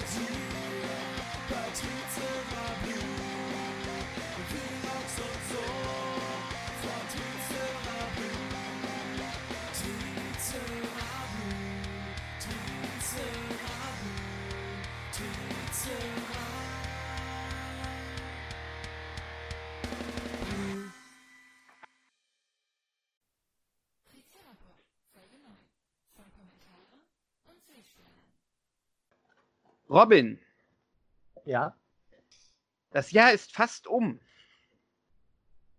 to you. Robin. Ja. Das Jahr ist fast um.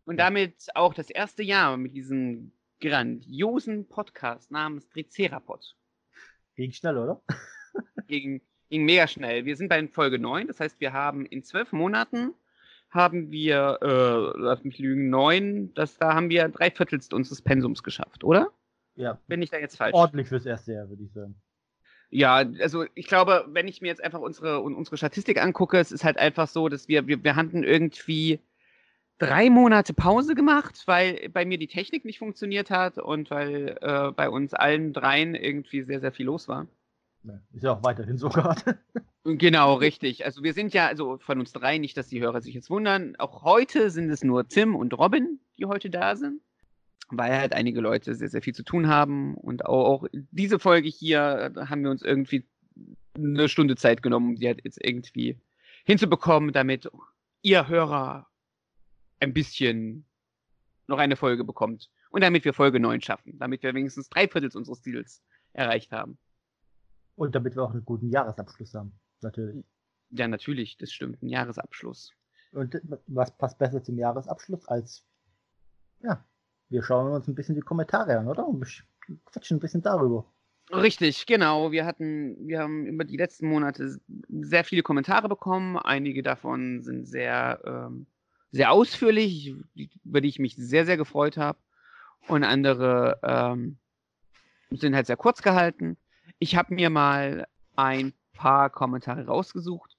Und damit auch das erste Jahr mit diesem grandiosen Podcast namens Tricerapod. Ging schnell, oder? ging, ging mega schnell. Wir sind bei Folge 9, das heißt, wir haben in zwölf Monaten haben wir, äh, lass mich lügen, neun, das, da haben wir drei Viertelst unseres Pensums geschafft, oder? Ja. Bin ich da jetzt falsch? Ordentlich fürs erste Jahr, würde ich sagen. Ja, also ich glaube, wenn ich mir jetzt einfach unsere, unsere Statistik angucke, es ist halt einfach so, dass wir, wir, wir hatten irgendwie drei Monate Pause gemacht, weil bei mir die Technik nicht funktioniert hat und weil äh, bei uns allen dreien irgendwie sehr, sehr viel los war. Ist ja auch weiterhin so gerade. Genau, richtig. Also wir sind ja, also von uns drei, nicht, dass die Hörer sich jetzt wundern, auch heute sind es nur Tim und Robin, die heute da sind weil halt einige Leute sehr, sehr viel zu tun haben. Und auch, auch diese Folge hier haben wir uns irgendwie eine Stunde Zeit genommen, um die halt jetzt irgendwie hinzubekommen, damit ihr Hörer ein bisschen noch eine Folge bekommt. Und damit wir Folge 9 schaffen, damit wir wenigstens drei Viertel unseres Ziels erreicht haben. Und damit wir auch einen guten Jahresabschluss haben, natürlich. Ja, natürlich, das stimmt, ein Jahresabschluss. Und was passt besser zum Jahresabschluss als ja, wir schauen uns ein bisschen die Kommentare an, oder? Und quatschen ein bisschen darüber. Richtig, genau. Wir hatten, wir haben über die letzten Monate sehr viele Kommentare bekommen. Einige davon sind sehr, ähm, sehr ausführlich, über die ich mich sehr, sehr gefreut habe. Und andere ähm, sind halt sehr kurz gehalten. Ich habe mir mal ein paar Kommentare rausgesucht.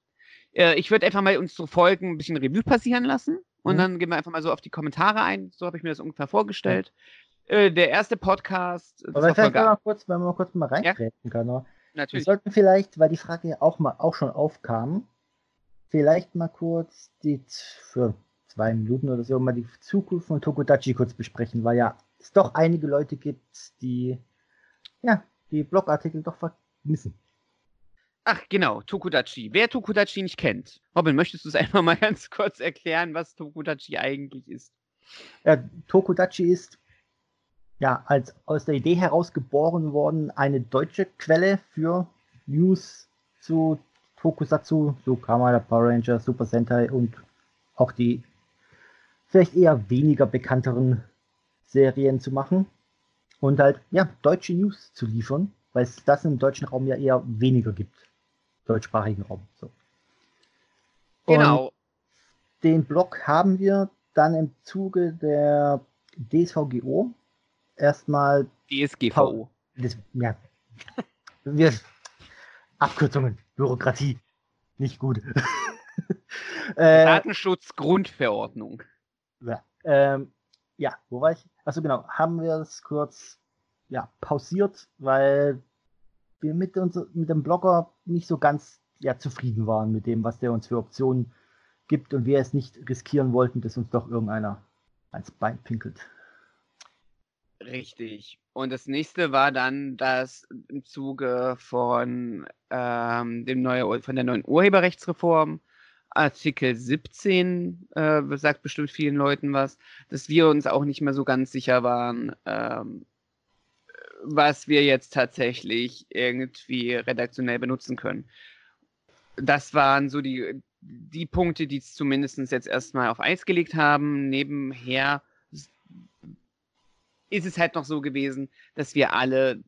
Äh, ich würde einfach mal unsere Folgen ein bisschen Revue passieren lassen. Und mhm. dann gehen wir einfach mal so auf die Kommentare ein. So habe ich mir das ungefähr vorgestellt. Ja. Äh, der erste Podcast. Aber vielleicht mal kurz, wenn man mal kurz mal reintreten ja? kann. Oder? Natürlich. Wir sollten vielleicht, weil die Frage ja auch mal auch schon aufkam, vielleicht mal kurz die für zwei Minuten oder so mal die Zukunft von Tokodachi kurz besprechen, weil ja es doch einige Leute gibt, die ja die Blogartikel doch vermissen. Ach genau, Tokudachi. Wer Tokudachi nicht kennt. Robin, möchtest du es einfach mal ganz kurz erklären, was Tokudachi eigentlich ist? Ja, Tokudachi ist ja als aus der Idee heraus geboren worden eine deutsche Quelle für News zu Tokusatsu, so Kamada, Power Rangers, Super Sentai und auch die vielleicht eher weniger bekannteren Serien zu machen und halt ja deutsche News zu liefern, weil es das im deutschen Raum ja eher weniger gibt deutschsprachigen Raum. So. Genau. Und den Blog haben wir dann im Zuge der DSVGO erstmal. DSGVO. Das, ja. wir, Abkürzungen, Bürokratie. Nicht gut. äh, Datenschutzgrundverordnung. Ja, ähm, ja, wo war ich? Achso, genau. Haben wir es kurz ja, pausiert, weil wir mit, uns, mit dem Blogger nicht so ganz ja, zufrieden waren mit dem, was der uns für Optionen gibt und wir es nicht riskieren wollten, dass uns doch irgendeiner ans Bein pinkelt. Richtig. Und das nächste war dann, dass im Zuge von, ähm, dem neue, von der neuen Urheberrechtsreform, Artikel 17, äh, sagt bestimmt vielen Leuten was, dass wir uns auch nicht mehr so ganz sicher waren, ähm, was wir jetzt tatsächlich irgendwie redaktionell benutzen können. Das waren so die, die Punkte, die es zumindest jetzt erstmal auf Eis gelegt haben. Nebenher ist es halt noch so gewesen, dass wir alle,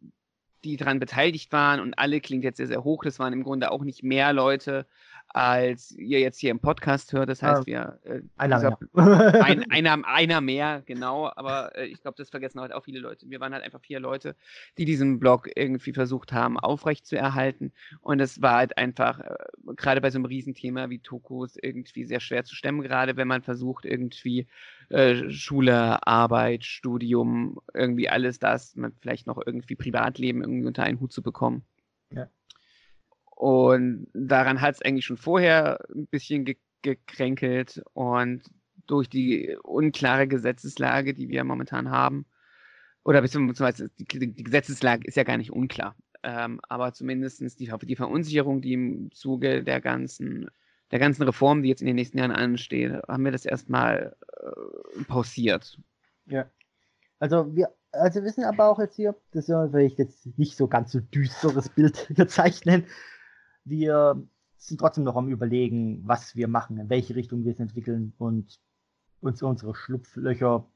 die daran beteiligt waren, und alle klingt jetzt sehr, sehr hoch, das waren im Grunde auch nicht mehr Leute, als ihr jetzt hier im Podcast hört. Das heißt, wir. Äh, einer, dieser, mehr. Ein, einer, einer mehr, genau. Aber äh, ich glaube, das vergessen halt auch viele Leute. Wir waren halt einfach vier Leute, die diesen Blog irgendwie versucht haben, aufrecht zu erhalten. Und es war halt einfach, äh, gerade bei so einem Riesenthema wie Tokus, irgendwie sehr schwer zu stemmen, gerade wenn man versucht, irgendwie äh, Schule, Arbeit, Studium, irgendwie alles das, man vielleicht noch irgendwie Privatleben irgendwie unter einen Hut zu bekommen. Ja. Und daran hat es eigentlich schon vorher ein bisschen ge gekränkelt und durch die unklare Gesetzeslage, die wir momentan haben, oder beziehungsweise die, die Gesetzeslage ist ja gar nicht unklar, ähm, aber zumindest die, die Verunsicherung, die im Zuge der ganzen, der ganzen Reform, die jetzt in den nächsten Jahren anstehen, haben wir das erstmal äh, pausiert. Ja. Also wir, also wir wissen aber auch jetzt hier, das soll vielleicht jetzt nicht so ganz so düsteres Bild zeichnen. Wir sind trotzdem noch am überlegen, was wir machen, in welche Richtung wir es entwickeln und uns unsere Schlupflöcher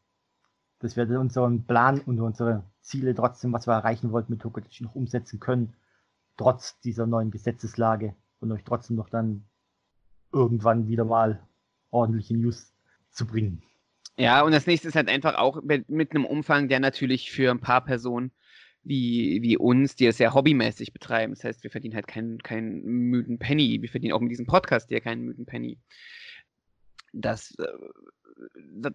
dass wir unseren Plan und unsere Ziele trotzdem, was wir erreichen wollten mit Tokodachi noch umsetzen können, trotz dieser neuen Gesetzeslage und euch trotzdem noch dann irgendwann wieder mal ordentliche News zu bringen. Ja, und das nächste ist halt einfach auch mit, mit einem Umfang, der natürlich für ein paar Personen wie, wie uns, die es ja hobbymäßig betreiben. Das heißt, wir verdienen halt keinen, keinen müden Penny. Wir verdienen auch mit diesem Podcast hier keinen müden Penny. Das äh,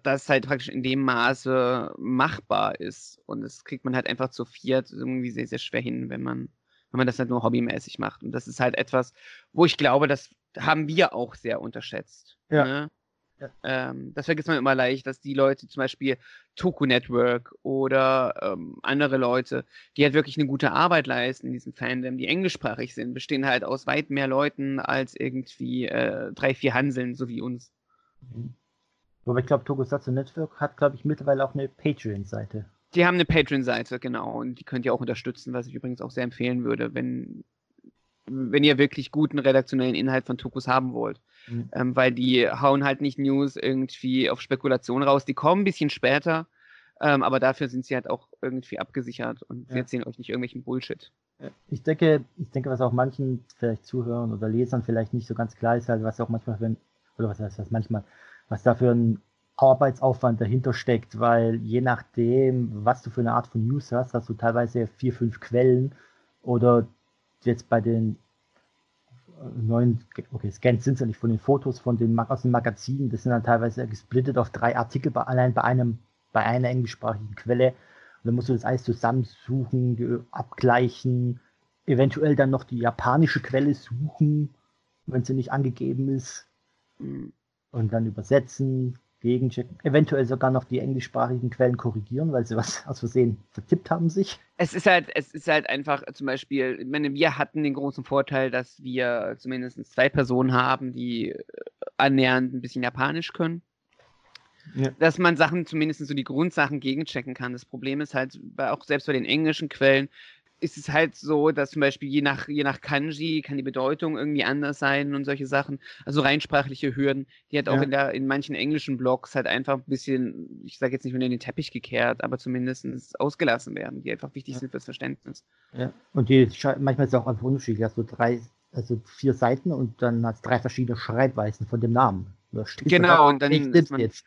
das halt praktisch in dem Maße machbar ist. Und das kriegt man halt einfach zu viert irgendwie sehr, sehr schwer hin, wenn man, wenn man das halt nur hobbymäßig macht. Und das ist halt etwas, wo ich glaube, das haben wir auch sehr unterschätzt. Ja. Ne? Ähm, das vergisst man immer leicht, dass die Leute zum Beispiel Toku Network oder ähm, andere Leute, die halt wirklich eine gute Arbeit leisten in diesem Fandom, die englischsprachig sind, bestehen halt aus weit mehr Leuten als irgendwie äh, drei, vier Hanseln, so wie uns. Mhm. Aber ich glaube, Tokusatsu Network hat, glaube ich, mittlerweile auch eine Patreon-Seite. Die haben eine Patreon-Seite, genau. Und die könnt ihr auch unterstützen, was ich übrigens auch sehr empfehlen würde, wenn, wenn ihr wirklich guten redaktionellen Inhalt von Tokus haben wollt. Mhm. Ähm, weil die hauen halt nicht News irgendwie auf Spekulation raus. Die kommen ein bisschen später, ähm, aber dafür sind sie halt auch irgendwie abgesichert und ja. sie erzählen euch nicht irgendwelchen Bullshit. Ich denke, ich denke, was auch manchen vielleicht Zuhörern oder Lesern vielleicht nicht so ganz klar ist, halt, was auch manchmal, wenn, oder was heißt das manchmal, was da für ein Arbeitsaufwand dahinter steckt, weil je nachdem, was du für eine Art von News hast, hast du teilweise vier, fünf Quellen oder jetzt bei den neuen, okay, Scans sind es ja nicht von den Fotos von den aus den Magazinen, das sind dann teilweise gesplittet auf drei Artikel bei, allein bei einem, bei einer englischsprachigen Quelle. Und dann musst du das alles zusammensuchen, abgleichen, eventuell dann noch die japanische Quelle suchen, wenn sie nicht angegeben ist. Mhm und dann übersetzen, gegenchecken, eventuell sogar noch die englischsprachigen Quellen korrigieren, weil sie was aus Versehen vertippt haben sich. Es ist halt, es ist halt einfach zum Beispiel, ich meine, wir hatten den großen Vorteil, dass wir zumindest zwei Personen haben, die äh, annähernd ein bisschen Japanisch können. Ja. Dass man Sachen, zumindest so die Grundsachen gegenchecken kann. Das Problem ist halt, auch selbst bei den englischen Quellen, ist es halt so, dass zum Beispiel je nach, je nach Kanji kann die Bedeutung irgendwie anders sein und solche Sachen. Also reinsprachliche Hürden, die halt auch ja. in, der, in manchen englischen Blogs halt einfach ein bisschen, ich sage jetzt nicht unter den Teppich gekehrt, aber zumindest ausgelassen werden, die einfach wichtig ja. sind fürs Verständnis. Ja. Und die manchmal ist es auch einfach unterschiedlich. Hast du drei, also vier Seiten und dann hast du drei verschiedene Schreibweisen von dem Namen. Genau, und dann ist man, jetzt.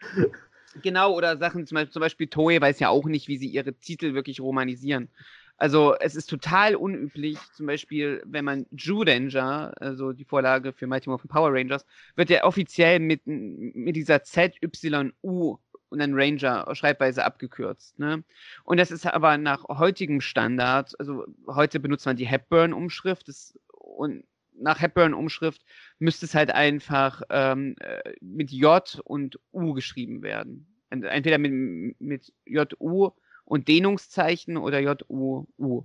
Genau, oder Sachen, zum Beispiel, zum Beispiel Toei weiß ja auch nicht, wie sie ihre Titel wirklich romanisieren. Also es ist total unüblich, zum Beispiel, wenn man Judanger, also die Vorlage für Mighty Morphin Power Rangers, wird ja offiziell mit, mit dieser ZYU und dann Ranger Schreibweise abgekürzt. Ne? Und das ist aber nach heutigem Standard, also heute benutzt man die Hepburn-Umschrift und nach Hepburn-Umschrift müsste es halt einfach ähm, äh, mit J und U geschrieben werden. Entweder mit, mit J-U und Dehnungszeichen oder JUU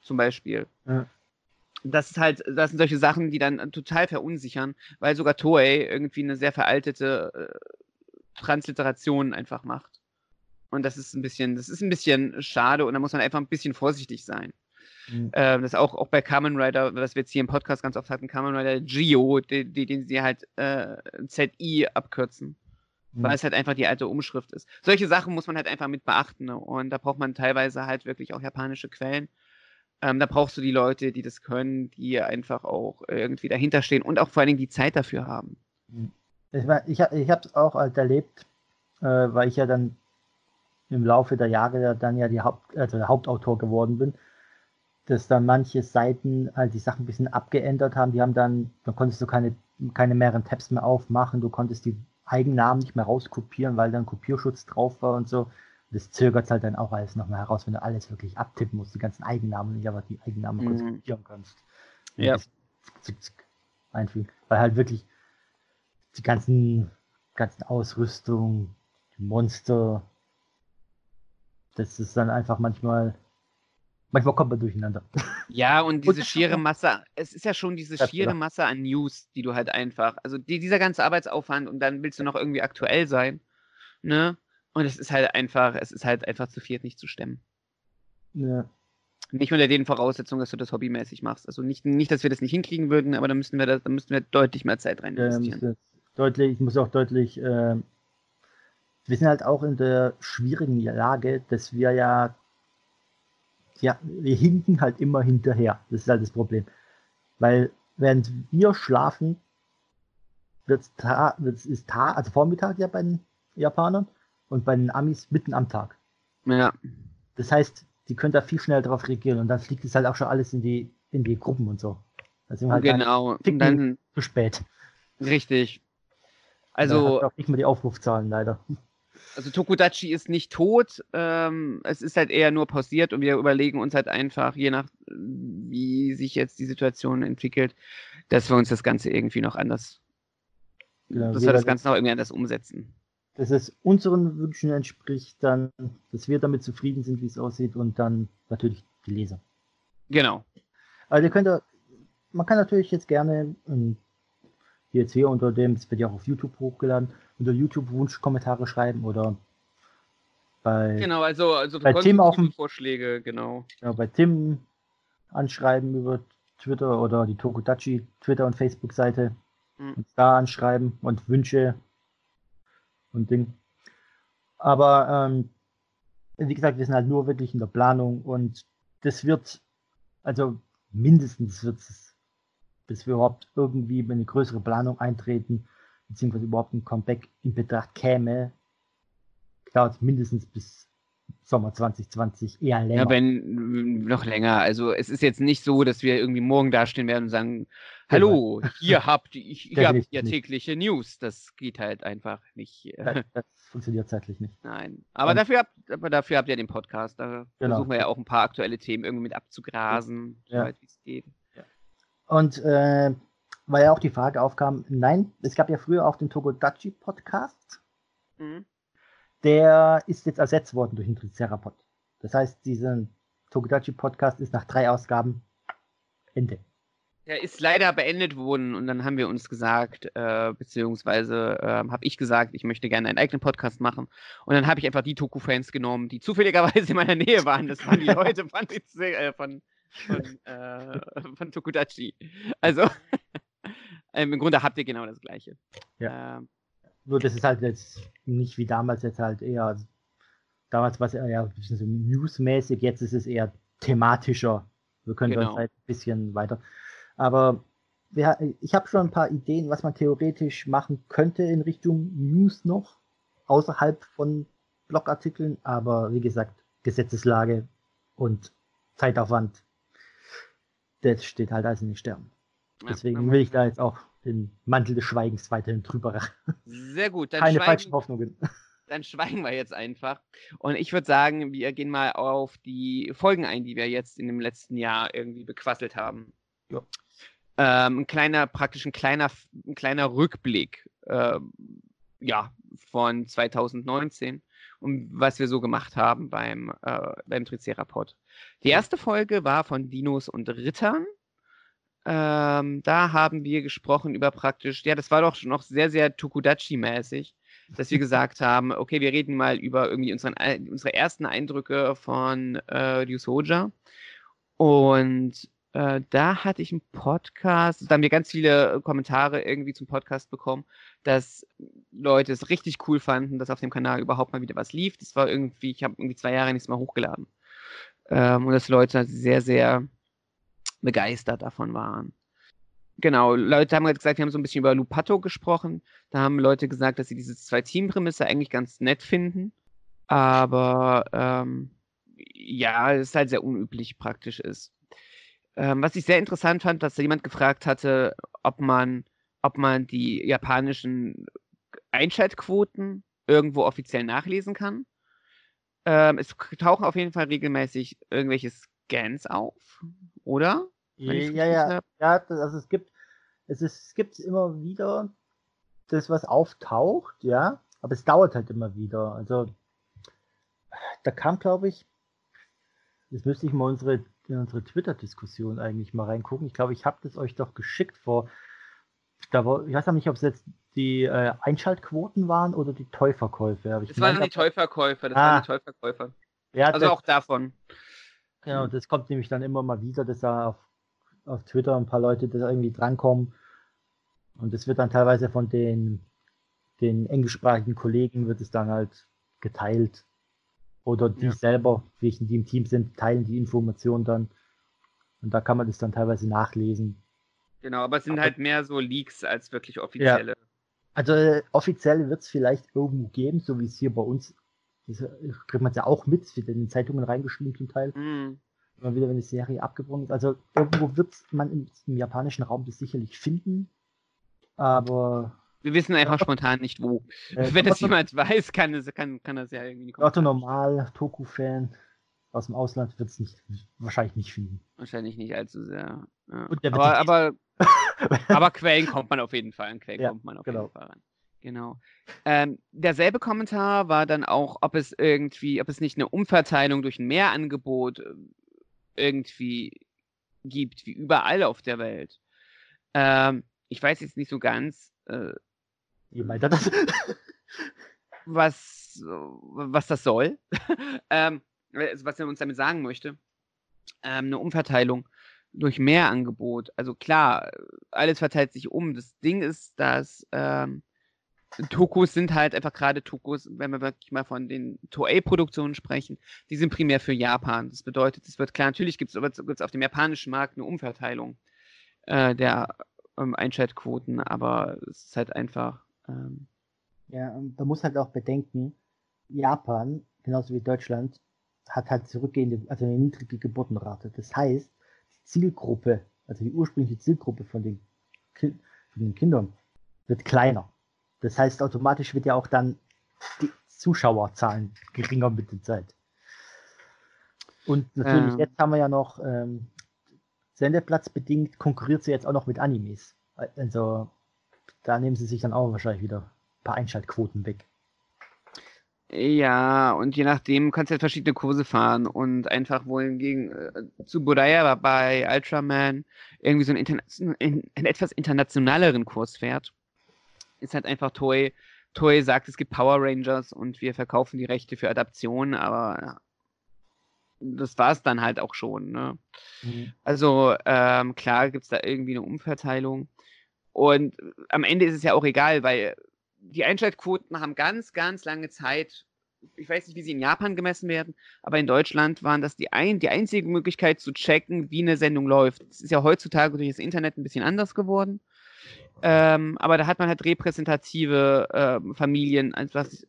zum Beispiel. Ja. Das ist halt, das sind solche Sachen, die dann total verunsichern, weil sogar Toei irgendwie eine sehr veraltete äh, Transliteration einfach macht. Und das ist ein bisschen, das ist ein bisschen schade und da muss man einfach ein bisschen vorsichtig sein. Mhm. Äh, das auch, auch bei Kamen Rider, was wir jetzt hier im Podcast ganz oft hatten, Kamen Rider Gio, den, den sie halt äh, ZI abkürzen weil mhm. es halt einfach die alte Umschrift ist. Solche Sachen muss man halt einfach mit beachten ne? und da braucht man teilweise halt wirklich auch japanische Quellen. Ähm, da brauchst du die Leute, die das können, die einfach auch irgendwie dahinter stehen und auch vor allen Dingen die Zeit dafür haben. Mhm. Ich, mein, ich, ich habe es auch halt erlebt, äh, weil ich ja dann im Laufe der Jahre dann ja die Haupt, also der Hauptautor geworden bin, dass dann manche Seiten halt die Sachen ein bisschen abgeändert haben. Die haben dann, dann konntest du keine, keine mehreren Tabs mehr aufmachen, du konntest die Eigennamen nicht mehr rauskopieren, weil dann Kopierschutz drauf war und so. Das zögert halt dann auch alles nochmal heraus, wenn du alles wirklich abtippen musst, die ganzen Eigennamen nicht, aber die Eigennamen mhm. kopieren kannst. Ja. zick, zick einfügen. Weil halt wirklich die ganzen, ganzen Ausrüstung, die Monster, das ist dann einfach manchmal, manchmal kommt man durcheinander. Ja, und diese Und- schiere Masse, es ist ja schon diese Ja, schiere klar. Masse an News, die du halt einfach, also die, dieser ganze Arbeitsaufwand und dann willst du noch irgendwie aktuell sein, ne? Und es ist halt einfach, es ist halt einfach zu viert nicht zu stemmen. Ja, Nicht unter den Voraussetzungen, dass du das hobbymäßig machst. Also nicht, nicht, dass wir das nicht hinkriegen würden, aber da müssten wir das, da müssten wir deutlich mehr Zeit rein investieren. jetzt deutlich, ich muss auch deutlich, äh, wir sind halt auch in der schwierigen Lage, dass wir ja, ja, wir hinken halt immer hinterher. Das ist halt das Problem. Weil während wir schlafen, wird's ta wird's, ist ta also Vormittag ja bei den Japanern und bei den Amis mitten am Tag. Ja, Das heißt, die können da viel schneller drauf reagieren und dann fliegt es halt auch schon alles in die, in die Gruppen und so. Wir halt genau. Ticken- dann, zu spät. richtig. Da Also, hat auch nicht mehr die Aufrufzahlen leider. Also Tokudachi ist nicht tot, ähm, es ist halt eher nur pausiert und wir überlegen uns halt einfach, je nach wie sich jetzt die Situation entwickelt, dass wir uns das Ganze irgendwie noch anders, Genau, dass wir das Ganze noch irgendwie anders umsetzen. dass es unseren Wünschen entspricht, dann, dass wir damit zufrieden sind, wie es aussieht und dann natürlich die Leser. Genau. Also ihr könnt, man kann natürlich jetzt gerne ähm, jetzt hier unter dem, es wird ja auch auf YouTube hochgeladen, unter YouTube Wunschkommentare schreiben oder bei, Genau, also, also Bei Tim auf dem- Vorschläge, genau. ja, bei Tim anschreiben über Twitter oder die Tokudachi Twitter und Facebook Seite Mhm. da anschreiben und Wünsche und Ding. Aber ähm, wie gesagt, wir sind halt nur wirklich in der Planung und das wird, also mindestens wird es, bis wir überhaupt irgendwie in eine größere Planung eintreten, beziehungsweise überhaupt ein Comeback in Betracht käme, dauert mindestens bis Sommer 2020, eher länger. Ja, wenn noch länger. Also es ist jetzt nicht so, dass wir irgendwie morgen dastehen werden und sagen, hallo, hier habt ihr, hier habt Definitiv ihr nicht. tägliche News. Das geht halt einfach nicht. das, das funktioniert zeitlich nicht. Nein. Aber Und- dafür habt, aber dafür habt ihr den Podcast. Da Genau. versuchen wir ja auch ein paar aktuelle Themen irgendwie mit abzugrasen, Ja. soweit wie es geht. Und äh, weil ja auch die Frage aufkam, nein, es gab ja früher auch den Togodachi Podcast, Mhm. der ist jetzt ersetzt worden durch den Tricerapod. Das heißt, dieser Togodachi Podcast ist nach drei Ausgaben Ende. Der ist leider beendet worden und dann haben wir uns gesagt, äh, beziehungsweise äh, habe ich gesagt, ich möchte gerne einen eigenen Podcast machen. Und dann habe ich einfach die Toku-Fans genommen, die zufälligerweise in meiner Nähe waren. Das waren die Leute von, äh, von, von, äh, von Tokudachi. Also ähm, im Grunde habt ihr genau das Gleiche. Ähm, Nur das ist halt jetzt nicht wie damals jetzt halt eher, damals war es eher ein bisschen so newsmäßig, jetzt ist es eher thematischer. Wir können Genau. uns halt ein bisschen weiter. Aber wir, ich habe schon ein paar Ideen, was man theoretisch machen könnte in Richtung News noch, außerhalb von Blogartikeln, aber wie gesagt, Gesetzeslage und Zeitaufwand, das steht halt alles in den Sternen. Deswegen will ich da jetzt auch den Mantel des Schweigens weiterhin drüber. Sehr gut. Dann Keine schweigen, falschen Hoffnungen. dann schweigen wir jetzt einfach. Und ich würde sagen, wir gehen mal auf die Folgen ein, die wir jetzt in dem letzten Jahr irgendwie bequasselt haben. Ja. Ähm, ein kleiner, praktisch ein kleiner, ein kleiner Rückblick, ähm, ja, von 2019 und was wir so gemacht haben beim, äh, beim Tricerapod. Die erste Folge war von Dinos und Rittern. Ähm, da haben wir gesprochen über praktisch, ja, das war doch noch sehr, sehr Tokudachi-mäßig, dass wir gesagt haben, okay, wir reden mal über irgendwie unseren, unsere ersten Eindrücke von äh, Ryusoja. Und äh, da hatte ich einen Podcast, da haben wir ganz viele Kommentare irgendwie zum Podcast bekommen, dass Leute es richtig cool fanden, dass auf dem Kanal überhaupt mal wieder was lief. Das war irgendwie, ich habe irgendwie zwei Jahre nichts mehr hochgeladen. Ähm, und dass Leute sehr, sehr begeistert davon waren. Genau, Leute haben halt gesagt, wir haben so ein bisschen über Lupato gesprochen. Da haben Leute gesagt, dass sie diese Zwei-Team-Prämisse eigentlich ganz nett finden. Aber ähm, ja, es ist halt sehr unüblich praktisch ist. Ähm, was ich sehr interessant fand, dass da jemand gefragt hatte, ob man, ob man die japanischen Einschaltquoten irgendwo offiziell nachlesen kann. Ähm, es tauchen auf jeden Fall regelmäßig irgendwelche Scans auf, oder? Ja, ja, ja. ja das, also es gibt es, ist, es gibt immer wieder das, was auftaucht, ja, aber es dauert halt immer wieder. Also da kam, glaube ich, jetzt müsste ich mal unsere, in unsere Twitter-Diskussion eigentlich mal reingucken. Ich glaube, ich habe das euch doch geschickt vor. Da war, ich weiß nicht, ob es jetzt die äh, Einschaltquoten waren oder die Teuverkäufe. Das waren die Teuverkäufe, das ah, waren die Teuverkäufe. Ja, also das, auch davon. Genau, das kommt nämlich dann immer mal wieder, dass da auf, auf Twitter ein paar Leute da irgendwie drankommen. Und das wird dann teilweise von den, den englischsprachigen Kollegen wird es dann halt geteilt. Oder die ja. selber, welchen die im Team sind, teilen die Informationen dann. Und da kann man das dann teilweise nachlesen. Genau, aber es sind aber, halt mehr so Leaks als wirklich offizielle. Ja. Also äh, offiziell wird es vielleicht irgendwo geben, so wie es hier bei uns, das kriegt man es ja auch mit, wird in den Zeitungen reingeschrieben zum Teil. Mhm. Immer wieder, wenn die Serie abgebrochen ist. Also irgendwo wird man im, im japanischen Raum das sicherlich finden, aber wir wissen einfach spontan nicht wo. Äh, Wenn das jemand weiß, kann, es, kann, kann das ja irgendwie kommen. Otto Normal, Toku-Fan aus dem Ausland wird es nicht, wahrscheinlich nicht finden. Wahrscheinlich nicht allzu sehr. Ja. aber, aber, aber Quellen kommt man auf jeden Fall an. Quellen ja, kommt man auf genau. jeden Fall ran. Genau. Ähm, derselbe Kommentar war dann auch, ob es irgendwie, ob es nicht eine Umverteilung durch ein Mehrangebot äh, irgendwie gibt, wie überall auf der Welt. Ähm, ich weiß jetzt nicht so ganz, äh, wie meint er das? was, was das soll, ähm, also was er uns damit sagen möchte. Ähm, eine Umverteilung durch mehr Angebot. Also klar, alles verteilt sich um. Das Ding ist, dass ähm, Tokus sind halt einfach gerade Tokus, wenn wir wirklich mal von den Toei-Produktionen sprechen, die sind primär für Japan. Das bedeutet, es wird klar, natürlich gibt es auf dem japanischen Markt eine Umverteilung äh, der ähm, Einschaltquoten, aber es ist halt einfach. Ähm, ja, und man muss halt auch bedenken, Japan, genauso wie Deutschland, hat halt zurückgehende, also eine niedrige Geburtenrate. Das heißt, die Zielgruppe, also die ursprüngliche Zielgruppe von den, kind, von den Kindern, wird kleiner. Das heißt, automatisch wird ja auch dann die Zuschauerzahlen geringer mit der Zeit. Und natürlich, ähm. jetzt haben wir ja noch ähm, sendeplatzbedingt konkurriert sie jetzt auch noch mit Animes. Also da nehmen sie sich dann auch wahrscheinlich wieder ein paar Einschaltquoten weg. Ja, und je nachdem kannst du halt verschiedene Kurse fahren und einfach wohingegen äh, zu Budaya bei Ultraman irgendwie so einen, einen, einen, etwas internationaleren Kurs fährt, ist halt einfach Toei. Toei sagt, es gibt Power Rangers und wir verkaufen die Rechte für Adaptionen, aber das war es dann halt auch schon. Ne? Mhm. Also ähm, klar gibt es da irgendwie eine Umverteilung. Und am Ende ist es ja auch egal, weil die Einschaltquoten haben ganz, ganz lange Zeit, ich weiß nicht, wie sie in Japan gemessen werden, aber in Deutschland waren das die, ein, die einzige Möglichkeit zu checken, wie eine Sendung läuft. Es ist ja heutzutage durch das Internet ein bisschen anders geworden. Ähm, aber da hat man halt repräsentative äh, Familien, etwas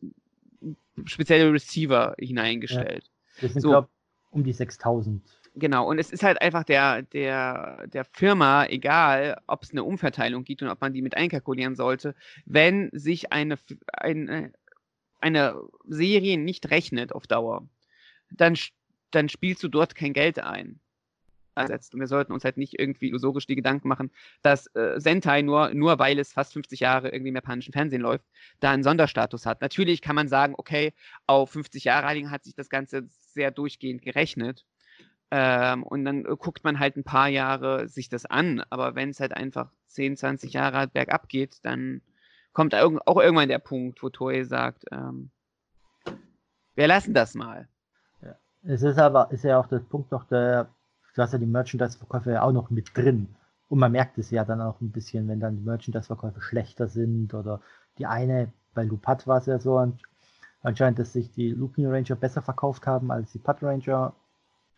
spezielle Receiver hineingestellt. Ja. Das sind, so. glaube um die 6000. Genau, und es ist halt einfach der, der, der Firma egal, ob es eine Umverteilung gibt und ob man die mit einkalkulieren sollte, wenn sich eine, eine, eine Serie nicht rechnet auf Dauer, dann, dann spielst du dort kein Geld ein. Und wir sollten uns halt nicht irgendwie illusorisch die Gedanken machen, dass äh, Sentai nur, nur weil es fast 50 Jahre irgendwie im japanischen Fernsehen läuft, da einen Sonderstatus hat. Natürlich kann man sagen, okay, auf 50 Jahre hat sich das Ganze sehr durchgehend gerechnet. Ähm, und dann äh, guckt man halt ein paar Jahre sich das an. Aber wenn es halt einfach 10, 20 Jahre halt bergab geht, dann kommt auch irgendwann der Punkt, wo Toei sagt, ähm, wir lassen das mal. Es ist aber, ist ja auch der Punkt noch, der, du hast ja die Merchandise-Verkäufe ja auch noch mit drin. Und man merkt es ja dann auch ein bisschen, wenn dann die Merchandise-Verkäufe schlechter sind oder die eine, bei Lupat war es ja so, anscheinend, dass sich die Lupin Ranger besser verkauft haben als die Put Ranger.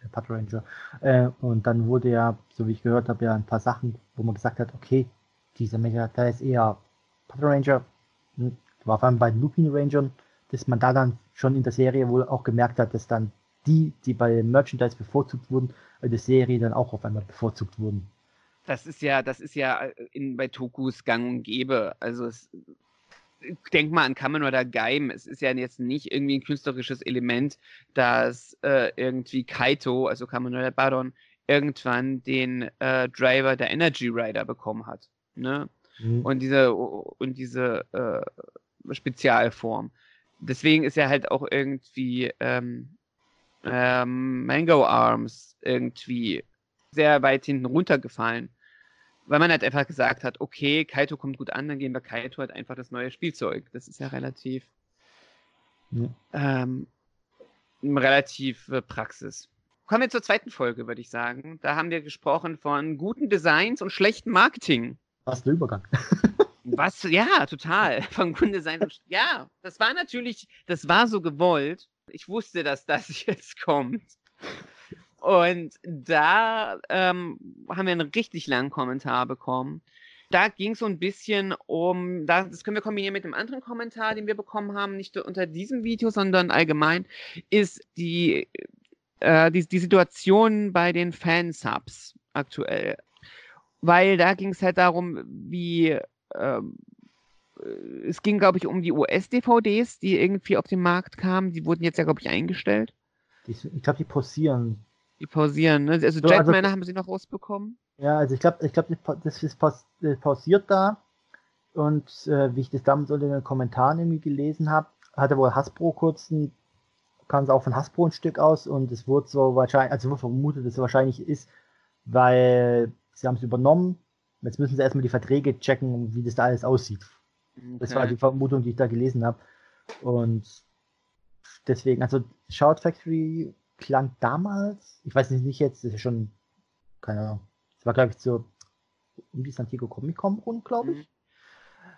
Äh, Put Ranger. Äh, und dann wurde ja, so wie ich gehört habe, ja ein paar Sachen, wo man gesagt hat, okay, dieser Mecha, da ist eher Put Ranger. Hm, war vor allem bei den Lupin Rangern, dass man da dann schon in der Serie wohl auch gemerkt hat, dass dann die, die bei Merchandise bevorzugt wurden, in der Serie dann auch auf einmal bevorzugt wurden. Das ist ja, das ist ja in, bei Tokus gang und gäbe. Also es denk mal an Kamen oder Geim. Es ist ja jetzt nicht irgendwie ein künstlerisches Element, dass äh, irgendwie Kaito, also Kamen oder Baron, irgendwann den äh, Driver der Energy Rider bekommen hat. Ne? Mhm. Und diese, und diese äh, Spezialform. Deswegen ist er halt auch irgendwie ähm, ähm, Mango Arms irgendwie sehr weit hinten runtergefallen. Weil man halt einfach gesagt hat, okay, Kaito kommt gut an, dann geben wir Kaito halt einfach das neue Spielzeug. Das ist ja relativ, Mhm. ähm, relativ äh, Praxis. Kommen wir zur zweiten Folge, würde ich sagen. Da haben wir gesprochen von guten Designs und schlechtem Marketing. Was der Übergang. Was? Ja, total. Von Designs. und- Ja, das war natürlich, das war so gewollt. Ich wusste, dass das jetzt kommt. Und da ähm, haben wir einen richtig langen Kommentar bekommen. Da ging es so ein bisschen um, da- das können wir kombinieren mit dem anderen Kommentar, den wir bekommen haben, nicht unter diesem Video, sondern allgemein, ist die, äh, die, die Situation bei den Fansubs aktuell. Weil da ging es halt darum, wie ähm, äh, es ging, glaube ich, um die US-DVDs, die irgendwie auf den Markt kamen. Die wurden jetzt ja, glaube ich, eingestellt. Die, ich glaube, die pausieren. Die pausieren, ne? Also So, also- Jetman haben sie noch rausbekommen. Ja, also ich glaube, ich glaube, das ist paus äh, pausiert da. Und äh, wie ich das damals unter den Kommentaren irgendwie gelesen habe, hatte wohl Hasbro kurz ein, kam es auch von Hasbro ein Stück aus und es wurde so wahrscheinlich, also wurde vermutet, dass es wahrscheinlich ist, weil sie haben es übernommen. Jetzt müssen sie erstmal die Verträge checken, wie das da alles aussieht. Das war die Vermutung, die ich da gelesen habe. Und deswegen, also Shout Factory klang damals, ich weiß nicht, nicht jetzt, das ist schon, keine Ahnung, das war glaube ich so um die San Diego Comic Con rum, glaube ich.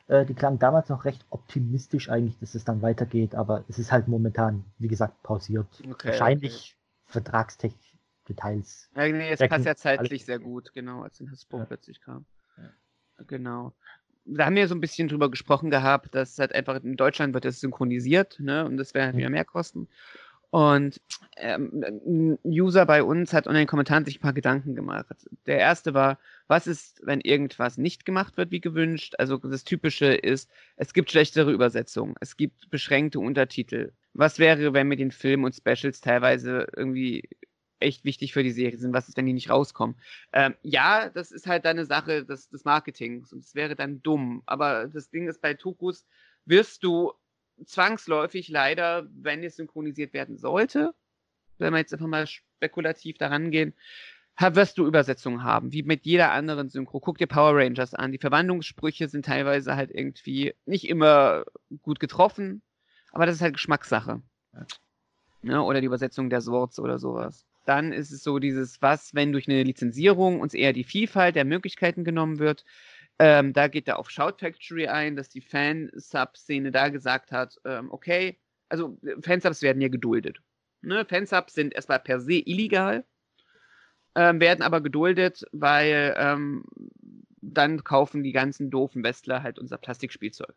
Äh, die klang damals noch recht optimistisch eigentlich, dass es dann weitergeht, aber es ist halt momentan, wie gesagt, pausiert. Okay, Wahrscheinlich vertragstechnisch Details. Ja, nee, es passt ja zeitlich sehr gut, genau, als in Hasbro Ja. plötzlich kam. Ja. Genau. Da haben wir so ein bisschen drüber gesprochen gehabt, dass halt einfach in Deutschland wird das synchronisiert, ne? Und das wäre Mhm. wieder mehr Kosten. Und ähm, ein User bei uns hat unter den Kommentaren sich ein paar Gedanken gemacht. Der erste war, was ist, wenn irgendwas nicht gemacht wird wie gewünscht? Also das Typische ist, es gibt schlechtere Übersetzungen, es gibt beschränkte Untertitel. Was wäre, wenn mit den Filmen und Specials teilweise irgendwie echt wichtig für die Serie sind? Was ist, wenn die nicht rauskommen? Ähm, ja, das ist halt dann eine Sache des, des Marketings und es wäre dann dumm. Aber das Ding ist, bei Tokus wirst du zwangsläufig leider, wenn es synchronisiert werden sollte, wenn wir jetzt einfach mal spekulativ daran gehen, wirst du Übersetzungen haben, wie mit jeder anderen Synchro. Guck dir Power Rangers an. Die Verwandlungssprüche sind teilweise halt irgendwie nicht immer gut getroffen, aber das ist halt Geschmackssache. Ne? Oder die Übersetzung der Swords oder sowas. Dann ist es so dieses, was, wenn durch eine Lizenzierung uns eher die Vielfalt der Möglichkeiten genommen wird. Ähm, da geht er auf Shout Factory ein, dass die Fansub-Szene da gesagt hat, ähm, okay, also äh, Fansubs werden ja geduldet. Ne? Fansubs sind erstmal per se illegal, ähm, werden aber geduldet, weil ähm, dann kaufen die ganzen doofen Westler halt unser Plastikspielzeug.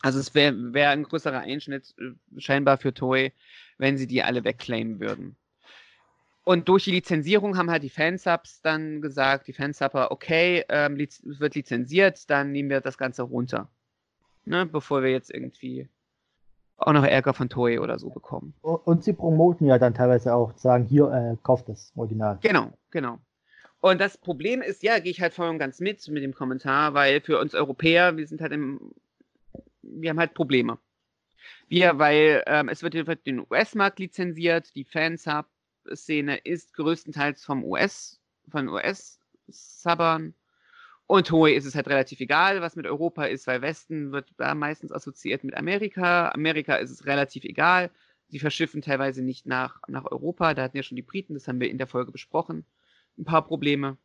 Also es wäre wär ein größerer Einschnitt äh, scheinbar für Toei, wenn sie die alle wegclaimen würden. Und durch die Lizenzierung haben halt die Fansubs dann gesagt, die Fansubber, okay, ähm, liz wird lizenziert, dann nehmen wir das Ganze runter. Ne, bevor wir jetzt irgendwie auch noch Ärger von Toei oder so bekommen. Und sie promoten ja dann teilweise auch, sagen, hier, äh, kauft das Original. Genau, genau. Und das Problem ist, ja, gehe ich halt voll und ganz mit mit dem Kommentar, weil für uns Europäer, wir sind halt im, wir haben halt Probleme. Wir, weil ähm, es wird den US-Markt lizenziert, die Fansub-Szene ist größtenteils vom US, von US-Subbern. Und Toei ist es halt relativ egal, was mit Europa ist, weil Westen wird da meistens assoziiert mit Amerika. Amerika ist es relativ egal. Die verschiffen teilweise nicht nach, nach Europa. Da hatten ja schon die Briten, das haben wir in der Folge besprochen. Ein paar Probleme.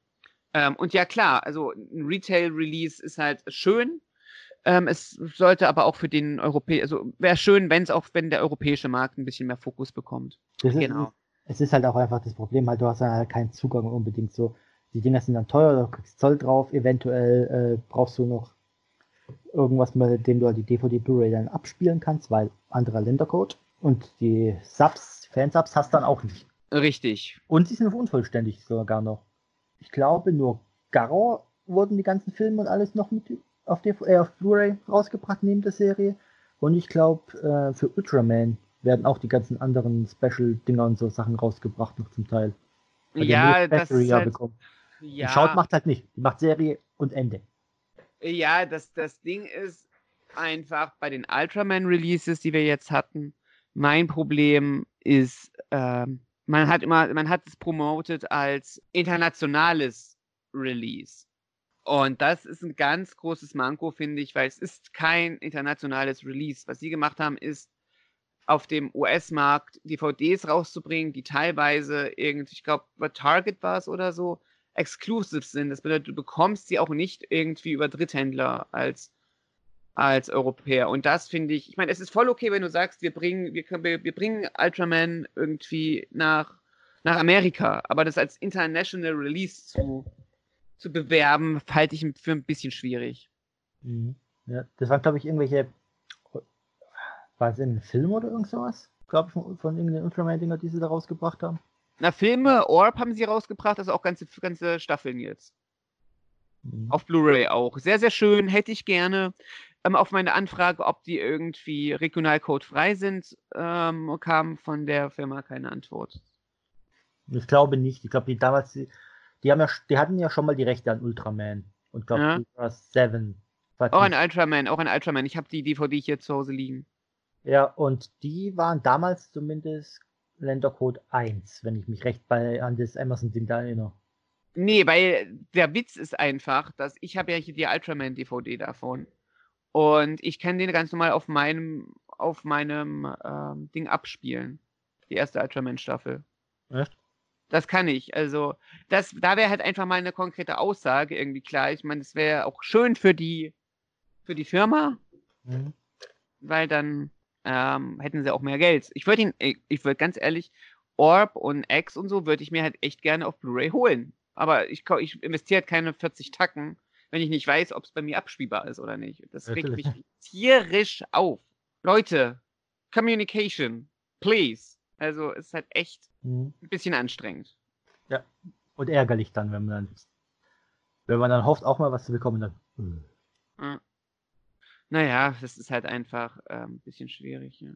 Ähm, und ja, klar, also ein Retail-Release ist halt schön. Ähm, es sollte aber auch für den Europäer, also wäre schön, wenn es auch, wenn der europäische Markt ein bisschen mehr Fokus bekommt. Das ist, Genau. Es ist halt auch einfach das Problem, halt, du hast ja keinen Zugang unbedingt so. Die Dinger sind dann teuer, du kriegst Zoll drauf, eventuell äh, brauchst du noch irgendwas, mit dem du halt die DVD Blu-ray dann abspielen kannst, weil anderer Ländercode. Und die Subs, Fansubs hast dann auch nicht. Richtig. Und sie sind unvollständig sogar noch. Ich glaube, nur Garo wurden die ganzen Filme und alles noch mit auf, äh, auf Blu-ray rausgebracht neben der Serie. Und ich glaube, äh, für Ultraman werden auch die ganzen anderen Special-Dinger und so Sachen rausgebracht, noch zum Teil. Ja, das ist halt, bekommen. ja, Die Schaut macht halt nicht. Die macht Serie und Ende. ja, das, das Ding ist einfach bei den Ultraman-Releases, die wir jetzt hatten, mein Problem ist, ähm, man hat immer, man hat es promotet als internationales Release. Und das ist ein ganz großes Manko, finde ich, weil es ist kein internationales Release. Was sie gemacht haben, ist auf dem US-Markt DVDs rauszubringen, die teilweise irgendwie, ich glaube, bei Target war es oder so, exclusive sind. Das bedeutet, du bekommst sie auch nicht irgendwie über Dritthändler als, als Europäer. Und das finde ich, ich meine, es ist voll okay, wenn du sagst, wir bringen, wir, wir, wir bringen Ultraman irgendwie nach, nach Amerika, aber das als International Release zu, zu bewerben, halte ich für ein bisschen schwierig. Mhm. Ja, das waren, glaube ich, irgendwelche. War es ein Film oder irgend sowas? Glaube ich, von, von irgendeinen Ultraman-Dinger, die sie da rausgebracht haben. Na, Filme, Orb haben sie rausgebracht, also auch ganze, ganze Staffeln jetzt. Mhm. Auf Blu-ray auch. Sehr, sehr schön, hätte ich gerne. Ähm, auf meine Anfrage, ob die irgendwie regionalcode frei sind, ähm, kam von der Firma keine Antwort. Ich glaube nicht. Ich glaube, die damals, die, die haben ja, die hatten ja schon mal die Rechte an Ultraman. Und glaube, Ja. Ultra 7. falls Auch ein nicht- Ultraman, auch ein Ultraman. Ich habe die DVD hier zu Hause liegen. Ja, und die waren damals zumindest Ländercode 1, wenn ich mich recht bei, an das Amazon-Ding da erinnere. Nee, weil der Witz ist einfach, dass ich habe ja hier die Ultraman DVD davon. Und ich kann den ganz normal auf meinem, auf meinem ähm, Ding abspielen. Die erste Ultraman-Staffel. Echt? Das kann ich. Also, das, da wäre halt einfach mal eine konkrete Aussage irgendwie klar. Ich meine, das wäre auch schön für die, für die Firma, Mhm. weil dann ähm, hätten sie auch mehr Geld. Ich würde ihn, ich, ich würde ganz ehrlich, Orb und X und so würde ich mir halt echt gerne auf Blu-ray holen. Aber ich, ich investiere halt keine 40 Tacken, wenn ich nicht weiß, ob es bei mir abspielbar ist oder nicht. Das regt mich tierisch auf. Leute, Communication, please. Also, es ist halt echt Mhm. ein bisschen anstrengend. Und ärgerlich dann, wenn man dann, wenn man dann hofft, auch mal was zu bekommen, dann. äh. Ja. Naja, das ist halt einfach ähm, ein bisschen schwierig. Ja.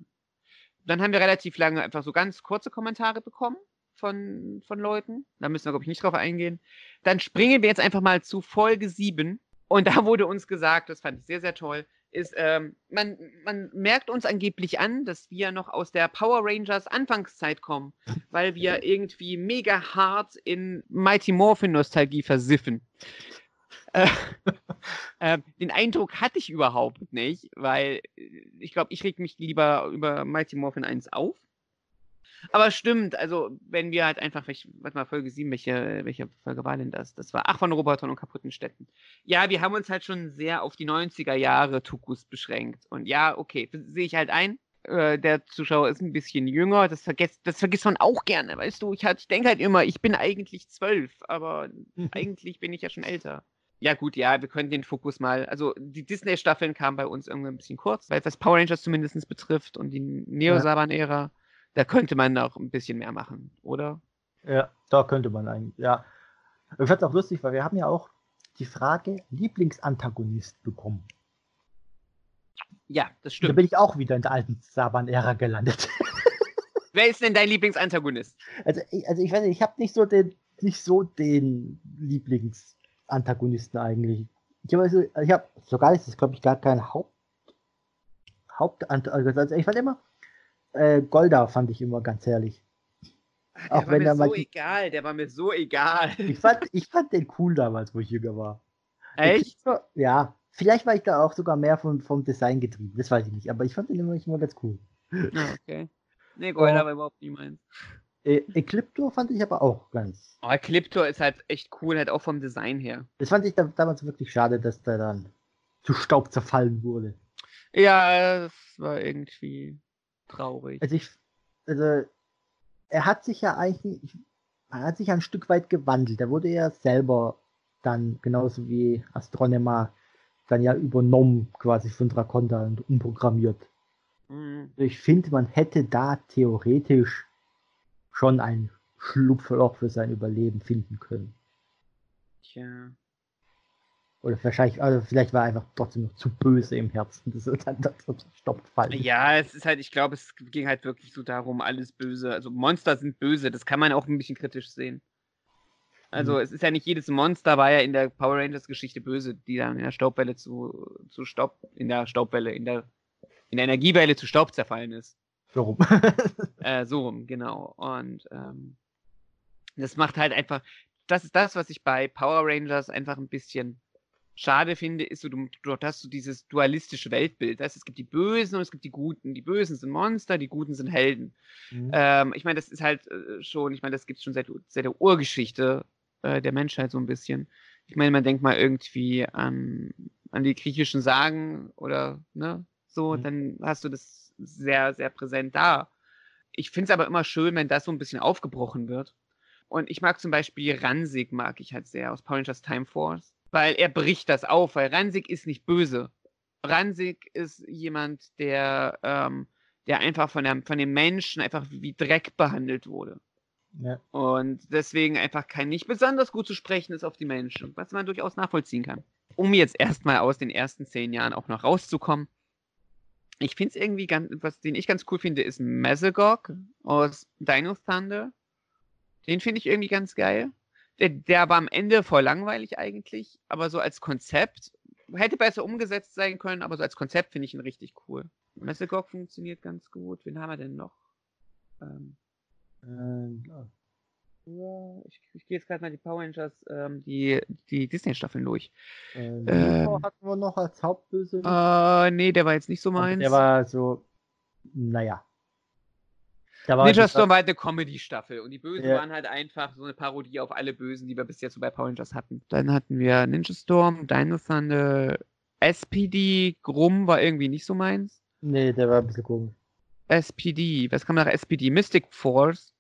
Dann haben wir relativ lange einfach so ganz kurze Kommentare bekommen von, von Leuten. Da müssen wir, glaube ich, nicht drauf eingehen. Dann springen wir jetzt einfach mal zu Folge 7. Und da wurde uns gesagt, das fand ich sehr, sehr toll, ist, ähm, man, man merkt uns angeblich an, dass wir noch aus der Power Rangers Anfangszeit kommen, weil wir irgendwie mega hart in Mighty Morphin Nostalgie versiffen. Äh, ähm, den Eindruck hatte ich überhaupt nicht, weil äh, ich glaube, ich reg mich lieber über Mighty Morphin 1 auf. Aber stimmt, also wenn wir halt einfach, welch, warte mal, Folge 7, welche, welche Folge war denn das? Das war, ach, von Robotern und kaputten Städten. Ja, wir haben uns halt schon sehr auf die 90er Jahre Tukus beschränkt. Und ja, okay, sehe ich halt ein. Äh, der Zuschauer ist ein bisschen jünger, das vergisst, das vergisst man auch gerne, weißt du? Ich, halt, ich denke halt immer, ich bin eigentlich zwölf, aber eigentlich bin ich ja schon älter. Ja, gut, ja, wir können den Fokus mal. Also, die Disney-Staffeln kamen bei uns irgendwie ein bisschen kurz, weil was Power Rangers zumindest betrifft und die Neo-Saban-Ära, da könnte man noch ein bisschen mehr machen, oder? Ja, da könnte man eigentlich, ja. Ich fand es auch lustig, weil wir haben ja auch die Frage Lieblingsantagonist bekommen. Ja, das Da stimmt. bin ich auch wieder in der alten Saban-Ära gelandet. Wer ist denn dein Lieblingsantagonist? Also ich, also ich weiß nicht, ich habe nicht so den, nicht so den Lieblingsantagonisten eigentlich. Ich habe also, ich habe sogar ist es glaube ich gar kein Haupt Hauptantagonist. Also ich fand immer äh, Golda fand ich immer ganz herrlich. Der Auch war wenn mir so manche- egal, der war mir so egal. Ich fand, ich fand den cool damals, wo ich jünger war. Echt? Ja, vielleicht war ich da auch sogar mehr vom, vom Design getrieben. Das weiß ich nicht, aber ich fand den immer, immer ganz cool. Ah, okay. Nee, Golda Oh. war überhaupt nie meins. Äh, Ecliptor fand ich aber auch ganz. Aber Cliptor ist halt echt cool, halt auch vom Design her. Das fand ich da, damals wirklich schade, dass der dann zu Staub zerfallen wurde. Ja, das war irgendwie traurig. Also ich, also er hat sich ja eigentlich, er hat sich ja ein Stück weit gewandelt. Er wurde ja selber dann genauso wie Astronema dann ja übernommen quasi von Draconda und umprogrammiert. Mhm. Ich finde, man hätte da theoretisch schon ein Schlupfloch für sein Überleben finden können. Tja. Oder wahrscheinlich, also vielleicht war er einfach trotzdem noch zu böse im Herzen, dass er dann dazu stoppt fallen. Ja, es ist halt, ich glaube, es ging halt wirklich so darum, alles böse. Also Monster sind böse, das kann man auch ein bisschen kritisch sehen. Also mhm. es ist ja nicht jedes Monster war ja in der Power Rangers Geschichte böse, die dann in der Staubwelle zu, zu Staub, in der Staubwelle, in der, in der Energiewelle zu Staub zerfallen ist. So rum. äh, so rum, genau. Und ähm, das macht halt einfach, das ist das, was ich bei Power Rangers einfach ein bisschen schade finde, ist so, du, dort hast du dieses dualistische Weltbild. Das es gibt die Bösen und es gibt die Guten. Die Bösen sind Monster, die Guten sind Helden. Mhm. Ähm, ich meine, das ist halt äh, schon, ich meine, das gibt es schon seit, seit der Urgeschichte äh, der Menschheit so ein bisschen. Ich meine, man denkt mal irgendwie an, an die griechischen Sagen oder ne, so, mhm. dann hast du das sehr, sehr präsent da. Ich finde es aber immer schön, wenn das so ein bisschen aufgebrochen wird. Und ich mag zum Beispiel Ransig, mag ich halt sehr aus Power Rangers Time Force, weil er bricht das auf, weil Ransig ist nicht böse. Ransig ist jemand, der, ähm, der einfach von, der, von den Menschen einfach wie Dreck behandelt wurde. Ja. Und deswegen einfach kein nicht besonders gut zu sprechen ist auf die Menschen, was man durchaus nachvollziehen kann. Um jetzt erstmal aus den ersten zehn Jahren auch noch rauszukommen. Ich finde es irgendwie ganz, was den ich ganz cool finde, ist Mesogog aus Dino Thunder. Den finde ich irgendwie ganz geil. Der, der war am Ende voll langweilig eigentlich, aber so als Konzept hätte besser umgesetzt sein können, aber so als Konzept finde ich ihn richtig cool. Mesogog funktioniert ganz gut. Wen haben wir denn noch? Ähm, äh, ja, ich, ich gehe jetzt gerade mal die Power Rangers, ähm, die, die Disney-Staffeln durch. Äh, ähm, hatten wir noch als Hauptböse? Äh, nee, der war jetzt nicht so meins. Der war so, naja. Ninja Storm war halt eine Comedy-Staffel und die Bösen ja. waren halt einfach so eine Parodie auf alle Bösen, die wir bis jetzt so bei Power Rangers hatten. Dann hatten wir Ninja Storm, Dino Thunder, SPD, Grum war irgendwie nicht so meins. Nee, der war ein bisschen komisch. SPD, was kam nach SPD? Mystic Force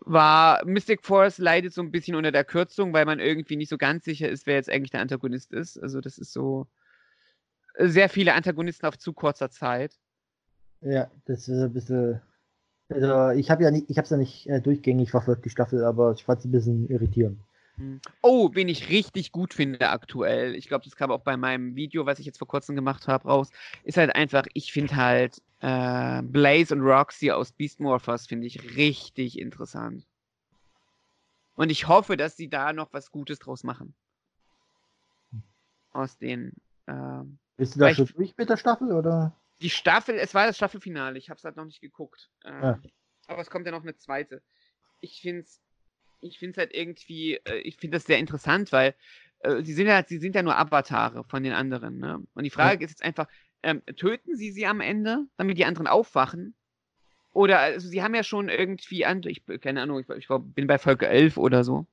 war, Mystic Force leidet so ein bisschen unter der Kürzung, weil man irgendwie nicht so ganz sicher ist, wer jetzt eigentlich der Antagonist ist. Also das ist so sehr viele Antagonisten auf zu kurzer Zeit. Ja, das ist ein bisschen also ich habe ja nicht, ich habe es ja nicht äh, durchgängig verfolgt, die Staffel, aber ich fand es ein bisschen irritierend. Hm. Oh, wen ich richtig gut finde aktuell, ich glaube, das kam auch bei meinem Video, was ich jetzt vor kurzem gemacht habe, raus, ist halt einfach, ich finde halt äh, Blaze und Roxy aus Beast Morphers finde ich richtig interessant. Und ich hoffe, dass sie da noch was Gutes draus machen. Aus den. Äh, Bist du da schon durch mit der Staffel oder? Die Staffel, es war das Staffelfinale, ich habe es halt noch nicht geguckt. Ähm, ja. Aber es kommt ja noch eine zweite. Ich finde es ich find's halt irgendwie, äh, ich finde das sehr interessant, weil äh, sie, sind ja, sie sind ja nur Avatare von den anderen. Ne? Und die Frage ja. ist jetzt einfach, ähm, töten sie sie am Ende, damit die anderen aufwachen? Oder, also sie haben ja schon irgendwie, ich keine Ahnung, ich, ich bin bei Folge 11 oder so.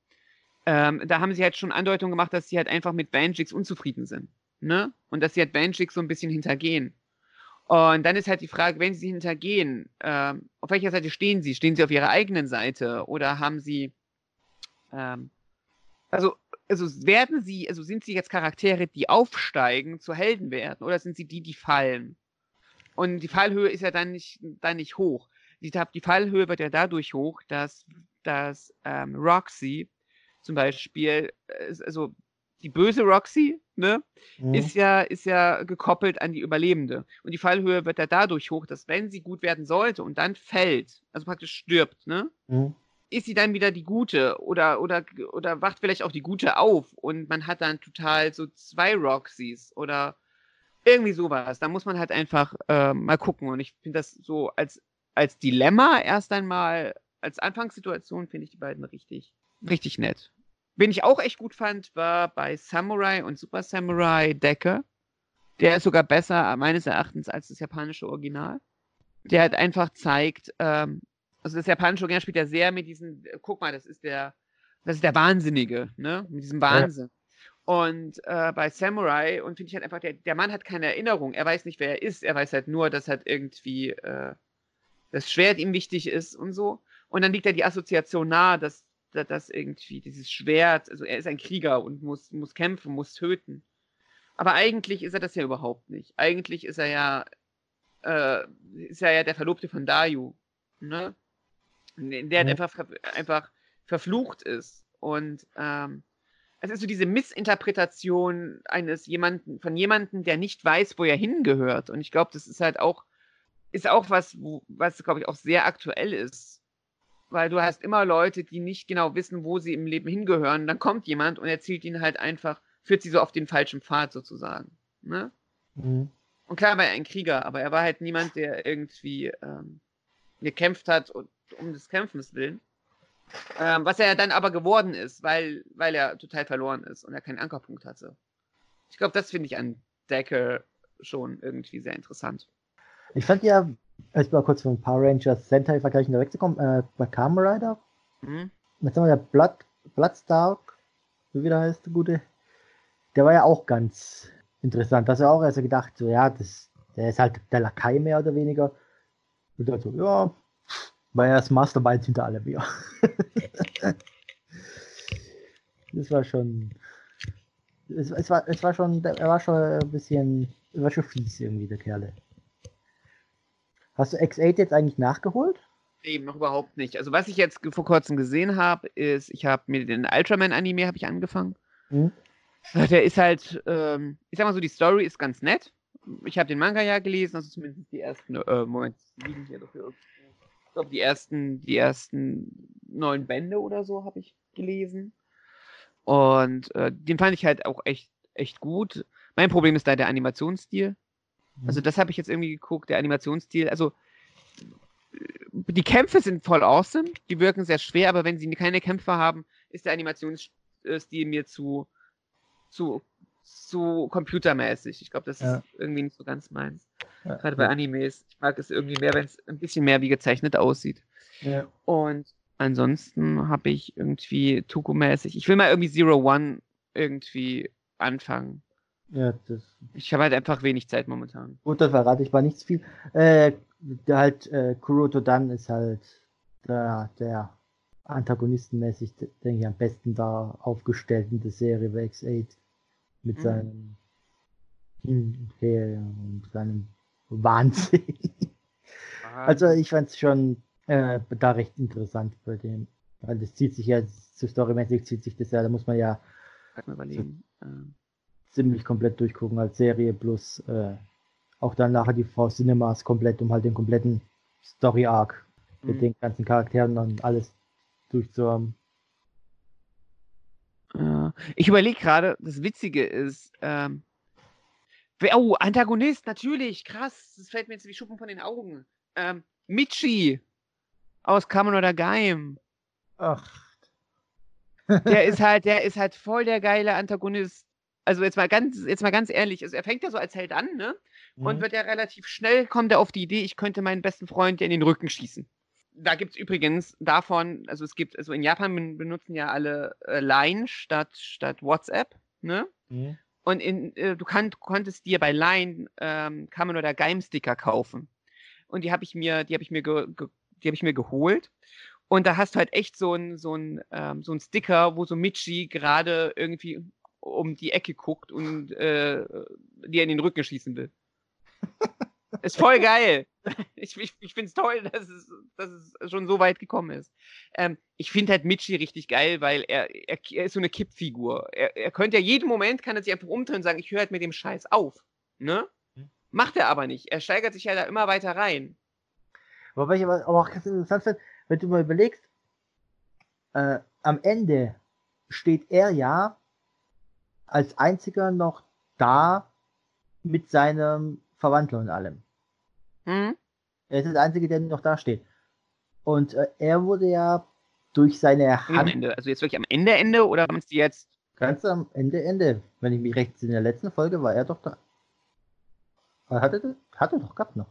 Ähm, da haben sie halt schon Andeutungen gemacht, dass sie halt einfach mit Banjix unzufrieden sind. Ne? Und dass sie halt Banjix so ein bisschen hintergehen. Und dann ist halt die Frage, wenn sie hintergehen, äh, auf welcher Seite stehen sie? Stehen sie auf ihrer eigenen Seite oder haben sie, ähm, also, also werden sie, also sind sie jetzt Charaktere, die aufsteigen, zu Helden werden oder sind sie die, die fallen? Und die Fallhöhe ist ja dann nicht, dann nicht hoch. Die, die Fallhöhe wird ja dadurch hoch, dass, dass ähm, Roxy zum Beispiel, äh, also die böse Roxy, ne, mhm. ist ja, ist ja gekoppelt an die Überlebende. Und die Fallhöhe wird ja dadurch hoch, dass wenn sie gut werden sollte und dann fällt, also praktisch stirbt, ne, mhm. Ist sie dann wieder die Gute oder, oder, oder wacht vielleicht auch die Gute auf und man hat dann total so zwei Roxys oder irgendwie sowas. Da muss man halt einfach äh, mal gucken. Und ich finde das so als, als Dilemma erst einmal, als Anfangssituation finde ich die beiden richtig, richtig nett. Wen ich auch echt gut fand, war bei Samurai und Super Samurai Decker. Der ist sogar besser, meines Erachtens, als das japanische Original. Der halt einfach zeigt, ähm, also das japanische Original spielt ja sehr mit diesem, guck mal, das ist der, das ist der Wahnsinnige, ne? Mit diesem Wahnsinn. Ja. Und äh, bei Samurai, und finde ich halt einfach, der, der Mann hat keine Erinnerung. Er weiß nicht, wer er ist. Er weiß halt nur, dass halt irgendwie äh, das Schwert ihm wichtig ist und so. Und dann liegt da die Assoziation nahe, dass das irgendwie, dieses Schwert, also er ist ein Krieger und muss, muss kämpfen, muss töten. Aber eigentlich ist er das ja überhaupt nicht. Eigentlich ist er ja, äh, ist er ja der Verlobte von Dayu, ne? Der ja. einfach, einfach verflucht ist. Und ähm, es ist so diese Missinterpretation eines jemanden, von jemandem, der nicht weiß, wo er hingehört. Und ich glaube, das ist halt auch, ist auch was, wo, was, glaube ich, auch sehr aktuell ist weil du hast immer Leute, die nicht genau wissen, wo sie im Leben hingehören. Dann kommt jemand und erzählt ihnen halt einfach, führt sie so auf den falschen Pfad sozusagen. Ne? Mhm. Und klar war er ein Krieger, aber er war halt niemand, der irgendwie ähm, gekämpft hat und, um des Kämpfens willen. Ähm, was er dann aber geworden ist, weil, weil er total verloren ist und er keinen Ankerpunkt hatte. Ich glaube, das finde ich an Decker schon irgendwie sehr interessant. Ich fand ja, jetzt mal kurz von Power Rangers Sentai vergleichen, da wegzukommen, äh, bei Kamen Rider, mhm. jetzt haben wir der Blood, Bloodstark, wie wieder heißt der gute, der war ja auch ganz interessant. Das war auch erst gedacht, so ja, das, der ist halt der Lakai mehr oder weniger. Und dann so, ja, war ja das Mastermind hinter allem, ja. das war schon. Es, es, war, es war schon, er war schon ein bisschen, er war schon fies irgendwie, der Kerle. Hast du X8 jetzt eigentlich nachgeholt? Eben, noch überhaupt nicht. Also was ich jetzt vor kurzem gesehen habe, ist, ich habe mir den Ultraman-Anime habe ich angefangen. Hm? Der ist halt, ähm, ich sag mal so, die Story ist ganz nett. Ich habe den Manga ja gelesen, also zumindest die ersten, äh, Moment, liegen hier dafür. Ich glaube, die ersten, die ersten neun Bände oder so habe ich gelesen. Und äh, den fand ich halt auch echt, echt gut. Mein Problem ist da der Animationsstil. Also mhm. das habe ich jetzt irgendwie geguckt, der Animationsstil. Also die Kämpfe sind voll awesome, die wirken sehr schwer, aber wenn sie keine Kämpfe haben, ist der Animationsstil mir zu, zu, zu computermäßig. Ich glaube, das ja. ist irgendwie nicht so ganz meins. Ja. Gerade bei Animes. Ich mag es irgendwie mehr, wenn es ein bisschen mehr wie gezeichnet aussieht. Ja. Und ansonsten habe ich irgendwie Tuku-mäßig. Ich will mal irgendwie Zero One irgendwie anfangen. Ja, das. Ich habe halt einfach wenig Zeit momentan. Gut, das verrate ich mal nichts viel. Äh, der halt, äh, Kuroto Dan ist halt der, der antagonistenmäßig, denke ich, am besten da aufgestellt in der Serie bei X8. Mit mhm. seinem Her und seinem Wahnsinn. also ich fand es schon äh, da recht interessant bei dem. Weil das zieht sich ja, so storymäßig zieht sich das ja, da muss man ja. So, ähm ziemlich komplett durchgucken als Serie plus äh, auch dann nachher die V Cinemas komplett, um halt den kompletten Story Arc mhm. mit den ganzen Charakteren und alles durchzuhaben. Äh, ich überlege gerade, das Witzige ist, ähm, oh, Antagonist, natürlich, krass, das fällt mir jetzt wie Schuppen von den Augen. Ähm, Michi aus Kamen oder Geim. Ach. der ist halt, der ist halt voll der geile Antagonist also jetzt mal ganz, jetzt mal ganz ehrlich, also er fängt ja so als Held an, ne? Mhm. Und wird ja relativ schnell, kommt er auf die Idee, ich könnte meinen besten Freund ja in den Rücken schießen. Da gibt es übrigens davon, also es gibt, also in Japan benutzen ja alle äh, Line statt, statt WhatsApp, ne? Mhm. Und in, äh, du kann, konntest dir bei Line ähm, Kamen oder Geim-Sticker kaufen. Und die habe ich mir, die habe ich mir ge, ge, die habe ich mir geholt. Und da hast du halt echt so ein, so ähm, so ein Sticker, wo so Michi gerade irgendwie um die Ecke guckt und äh, dir in den Rücken schießen will. ist voll geil. Ich, ich, ich finde es toll, dass es, dass es schon so weit gekommen ist. Ähm, ich finde halt Michi richtig geil, weil er, er, er ist so eine Kippfigur. Er, er könnte ja jeden Moment, kann er sich einfach umdrehen und sagen, ich höre halt mit dem Scheiß auf. Ne? Hm. Macht er aber nicht. Er steigert sich ja da immer weiter rein. Wobei ich aber auch ganz interessant finde, wenn du mal überlegst, äh, am Ende steht er ja als einziger noch da mit seinem Verwandter und allem. Mhm. Er ist der Einzige, der noch da steht. Und äh, er wurde ja durch seine Hand. Ende. Also jetzt wirklich am Ende, Ende oder meinst du jetzt? Ganz am Ende, Ende. Wenn ich mich recht in der letzten Folge war er doch da. Hat er, hat er doch gehabt noch.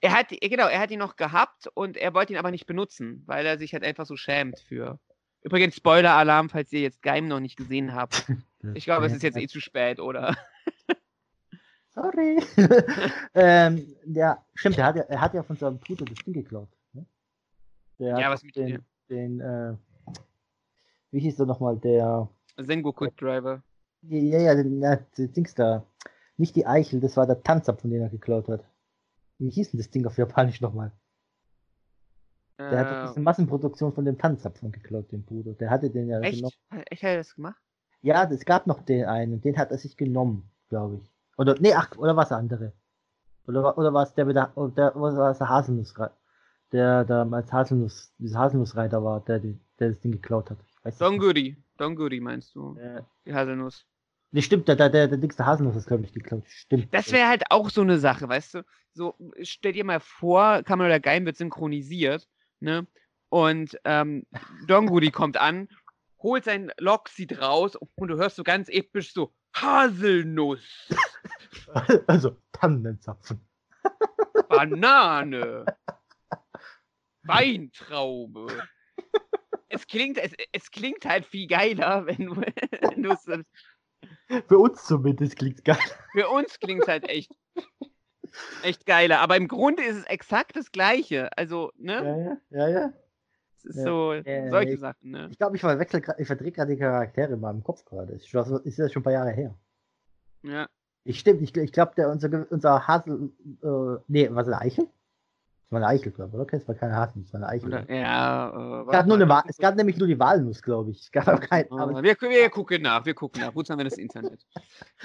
Er hat, genau, er hat ihn noch gehabt und er wollte ihn aber nicht benutzen, weil er sich halt einfach so schämt für. Übrigens, Spoiler-Alarm, falls ihr jetzt Geim noch nicht gesehen habt. Ich glaube, es ist jetzt eh zu spät, oder? Sorry. ähm, ja, stimmt, er hat ja, er hat ja von seinem Bruder das Ding geklaut. Ne? Der ja, was mit den, den äh, wie hieß der nochmal, der Sengo Quick Driver. Ja, ja, ja, den Dings da. Nicht die Eichel, das war der Tanzab, von dem er geklaut hat. Wie hieß denn das Ding auf Japanisch nochmal? Der äh, hat diese Massenproduktion von dem Tanzapfel geklaut, den Bruder. Der hatte den ja echt? genommen. Echt hat er das gemacht? Ja, es gab noch den einen, den hat er sich genommen, glaube ich. Oder, nee, ach, oder was andere? Oder, oder war es der, der, oder war es der Haselnuss? der da als Haselnuss, dieser Haselnussreiter war, der, der das Ding geklaut hat. Ich weiß es Don nicht. Goody. Don Goody meinst du? Äh, Die Haselnuss. nee, stimmt, der, der, der, der dickste Haselnuss ist, glaube ich, geklaut. Stimmt. Das wäre halt auch so eine Sache, weißt du? So, stell dir mal vor, Kammer oder Geim wird synchronisiert, ne? Und ähm, Don Goody kommt an, holt sein Lockseed raus und du hörst so ganz episch so Haselnuss, also, Tannenzapfen. Banane, Weintraube. Es klingt, es, es klingt halt viel geiler, wenn du, wenn du es Für uns zumindest klingt geil. Für uns klingt es halt echt, echt geiler. Aber im Grunde ist es exakt das Gleiche. Also, ne? Ja, ja, ja. ja. Es ist Ja. so, Äh, solche ich- Sachen, ne? Ich glaube, ich verwechsel ich verdrehe gerade die Charaktere in meinem Kopf gerade. Ist, schon- ist ja schon ein paar Jahre her. Ja. Ich stimmt, ich, ich glaube, der unser, unser Hasel, äh, nee, was eine Eichel? Das war eine Eichel, glaube ich, oder? Okay, es war keine Hasel, es war eine Eichel. Oder, ja, äh, es, gab nur eine, Wa- es gab nämlich nur die Walnuss, glaube ich. Es gab auch kein, Oh, aber, wir, wir gucken nach, wir gucken nach. Wozu haben wir das Internet?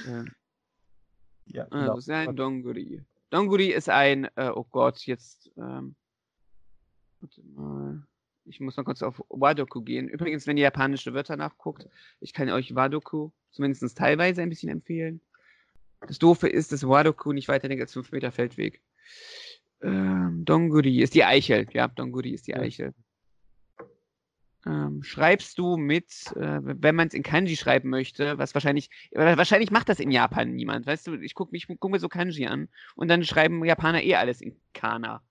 Ja. ja, Ah, genau. das ist ein Donguri. Donguri ist ein, äh, oh Gott, jetzt, ähm, warte mal. Ich muss mal kurz auf Wadoku gehen. Übrigens, wenn ihr japanische Wörter nachguckt, ich kann euch Wadoku zumindest teilweise ein bisschen empfehlen. Das Doofe ist, dass Wadoku nicht weiter als 5 Meter Feldweg. Ähm, Donguri ist die Eichel. Ja, Donguri ist die. Eichel. Ähm, schreibst du mit, äh, wenn man es in Kanji schreiben möchte, was wahrscheinlich, wa- wahrscheinlich macht das in Japan niemand, weißt du, ich gucke mich, guck mir so Kanji an und dann schreiben Japaner eh alles in Kana.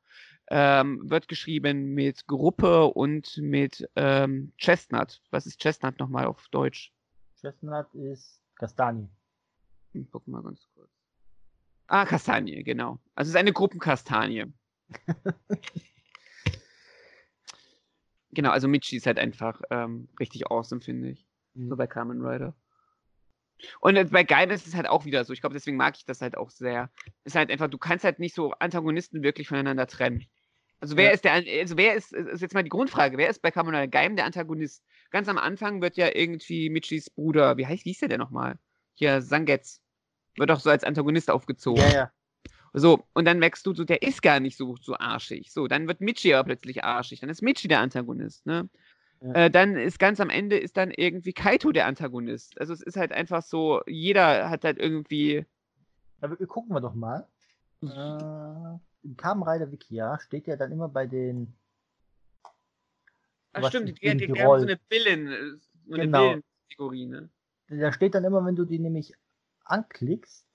Ähm, wird geschrieben mit Gruppe und mit ähm, Chestnut. Was ist Chestnut nochmal auf Deutsch? Chestnut ist Kastanie. Hm, Guck mal ganz kurz. Ah, Kastanie, genau. Also es ist eine Gruppenkastanie. genau, also Michi ist halt einfach ähm, richtig awesome, finde ich. So bei Kamen Rider. Und bei Gaiden ist es halt auch wieder so. Ich glaube, deswegen mag ich das halt auch sehr. Ist halt einfach, du kannst halt nicht so Antagonisten wirklich voneinander trennen. Also wer Ja. ist der, also wer ist, ist jetzt mal die Grundfrage, wer ist bei Kamen Rider Gaim der Antagonist? Ganz am Anfang wird ja irgendwie Michis Bruder, wie heißt, wie hieß der denn nochmal? Hier, Sangetz. Wird auch so als Antagonist aufgezogen. Ja, ja. So, und dann merkst du, so, der ist gar nicht so, so arschig. So, dann wird Michi aber plötzlich arschig. Dann ist Michi der Antagonist, ne? Ja. Äh, dann ist ganz am Ende ist dann irgendwie Kaito der Antagonist. Also es ist halt einfach so, jeder hat halt irgendwie. Aber gucken wir doch mal. Äh, Im Kamen Rider Wiki, ja, steht ja dann immer bei den. Ach stimmt, die, die, die die haben so eine Villen, äh, so eine Genau. Ne? Da steht dann immer, wenn du die nämlich anklickst,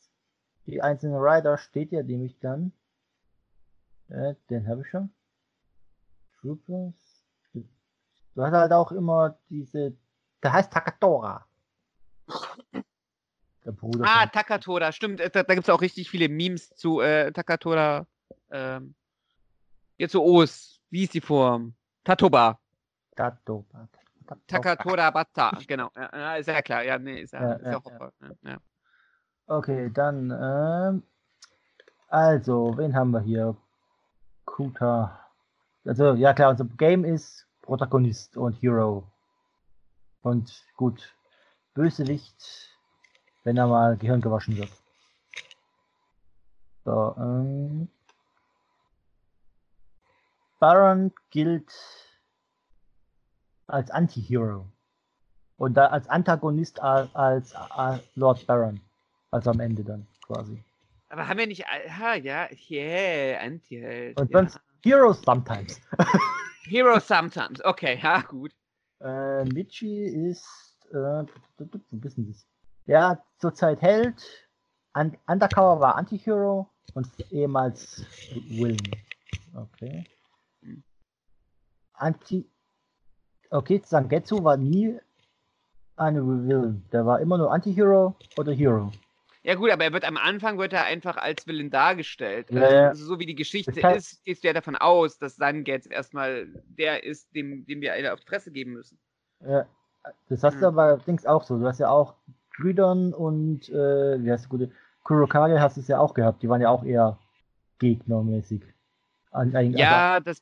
die einzelnen Rider, steht ja nämlich dann. Äh, den habe ich schon. Troopers. Du hast halt auch immer diese. Der heißt Takatora. Der Bruder. Ah, Takatora, stimmt. äh, Da, da gibt es auch richtig viele Memes zu äh, Takatora. Ähm, jetzt so Os. Wie ist die Form? Tatoba. Tatoba. Takatora Bata. Genau. Ja, ja, ist ja klar. Ja, nee, ist ja, Ja, ist ja, ja. Ja, ja. Okay, dann, ähm, also, wen haben wir hier? Kuta. Also, ja klar, unser Game ist Protagonist und Hero. Und gut, Bösewicht, wenn er mal Gehirn gewaschen wird. So, ähm, Baron gilt als Anti-Hero. Und da als Antagonist als, als, als Lord Baron. Also am Ende dann quasi. Aber haben wir nicht. Aha, ja, yeah, Anti-Held. Und ja. sonst Heroes sometimes. Hero sometimes. Okay, ja, gut. Äh, Michi ist. Äh, wo bist denn das? Ja, zurzeit Held. Un Undercover war Anti-Hero und ehemals Willen. Okay. Anti. Okay, Sangetsu war nie eine Villain. Der war immer nur Anti-Hero oder Hero. Ja gut, aber er wird am Anfang wird er einfach als Villain dargestellt. Ja, also, ja. also so wie die Geschichte Das ist, gehst du ja davon aus, dass Sangetz erstmal der ist, dem, dem wir alle auf die Fresse geben müssen. Ja, das hast du Hm. aber allerdings auch so. Du hast ja auch Grydon und äh, wie heißt die gute? Kurokage hast du es ja auch gehabt. Die waren ja auch eher gegnermäßig. An- Ja, das.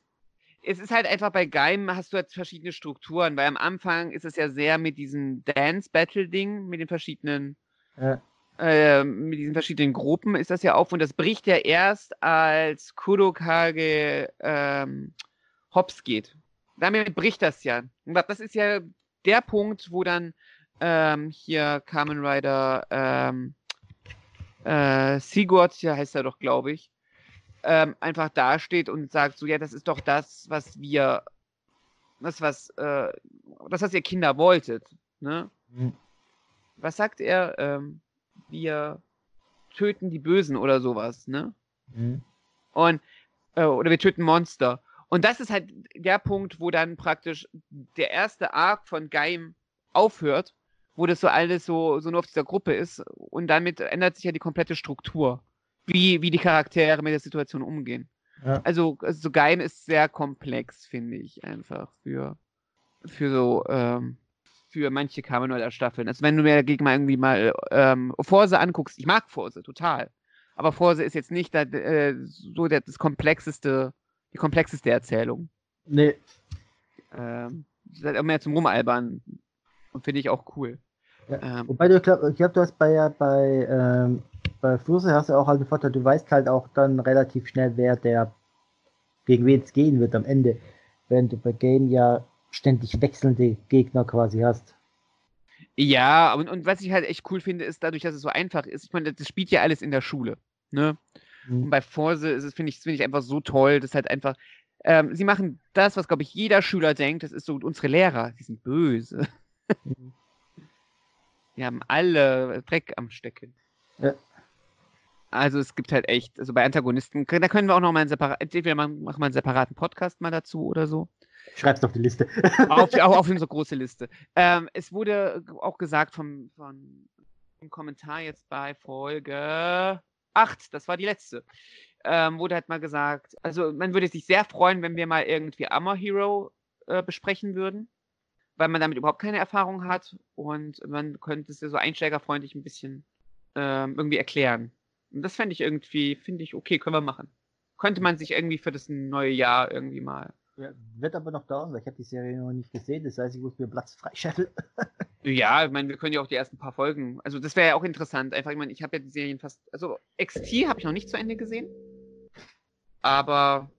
Es ist halt einfach bei Geim hast du jetzt verschiedene Strukturen, weil am Anfang ist es ja sehr mit diesem Dance-Battle-Ding, mit den verschiedenen Also, äh, mit diesen verschiedenen Gruppen ist das ja auf und das bricht ja erst, als Kurokage ähm, hops geht. Damit bricht das ja. Das ist ja der Punkt, wo dann ähm, hier Kamen Rider ähm, äh, Sigurd, ja heißt er doch, glaube ich, ähm, einfach dasteht und sagt so, ja, das ist doch das, was wir, das, was, äh, das, was ihr Kinder wolltet. Ne? Mhm. Was sagt er? Ähm, wir töten die Bösen oder sowas, ne? Mhm. Und, äh, oder wir töten Monster. Und das ist halt der Punkt, wo dann praktisch der erste Arc von Geim aufhört, wo das so alles so, so nur auf dieser Gruppe ist. Und damit ändert sich ja die komplette Struktur, wie, wie die Charaktere mit der Situation umgehen. Ja. Also, also so Geim ist sehr komplex, finde ich, einfach für, für so, ähm, für manche Kamen Staffeln. Also wenn du mir dagegen mal irgendwie mal ähm, Forse anguckst, ich mag Forse total. Aber Forse ist jetzt nicht da, äh, so der, das komplexeste, die komplexeste Erzählung. Nee. Ähm, das ist halt auch mehr zum Rumalbern. Und finde ich auch cool. Ja. Ähm, Wobei du, ich glaube, glaub, du hast bei, bei, ähm, bei Forse hast du auch halt den Vorteil, du weißt halt auch dann relativ schnell, wer der gegen wen es gehen wird am Ende. Während du bei Gain ja ständig wechselnde Gegner quasi hast. Ja, und, und was ich halt echt cool finde, ist dadurch, dass es so einfach ist. Ich meine, das spielt ja alles in der Schule. Ne? Mhm. Und bei Forse ist es, finde ich, finde ich einfach so toll, dass halt einfach, ähm, sie machen das, was, glaube ich, jeder Schüler denkt, das ist so, unsere Lehrer, die sind böse. Mhm. Die haben alle Dreck am Stecken. Ja. Also es gibt halt echt, also bei Antagonisten, da können wir auch noch mal einen separaten, entweder machen wir einen separaten Podcast mal dazu oder so. Schreib's auf die Liste. auf, auch auf unsere große Liste. Ähm, es wurde auch gesagt vom, vom, vom Kommentar jetzt bei Folge 8, das war die letzte, ähm, wurde halt mal gesagt, also man würde sich sehr freuen, wenn wir mal irgendwie Armor Hero äh, besprechen würden, weil man damit überhaupt keine Erfahrung hat und man könnte es ja so einsteigerfreundlich ein bisschen ähm, irgendwie erklären. Und das fände ich irgendwie, finde ich, okay, können wir machen. Könnte man sich irgendwie für das neue Jahr irgendwie mal ja, wird aber noch dauern, weil ich habe die Serie noch nicht gesehen. Das heißt, ich muss mir Platz freischeffeln. ja, ich meine, wir können ja auch die ersten paar Folgen. Also das wäre ja auch interessant. Einfach, ich meine, ich habe ja die Serien fast. Also XT habe ich noch nicht zu Ende gesehen. Aber.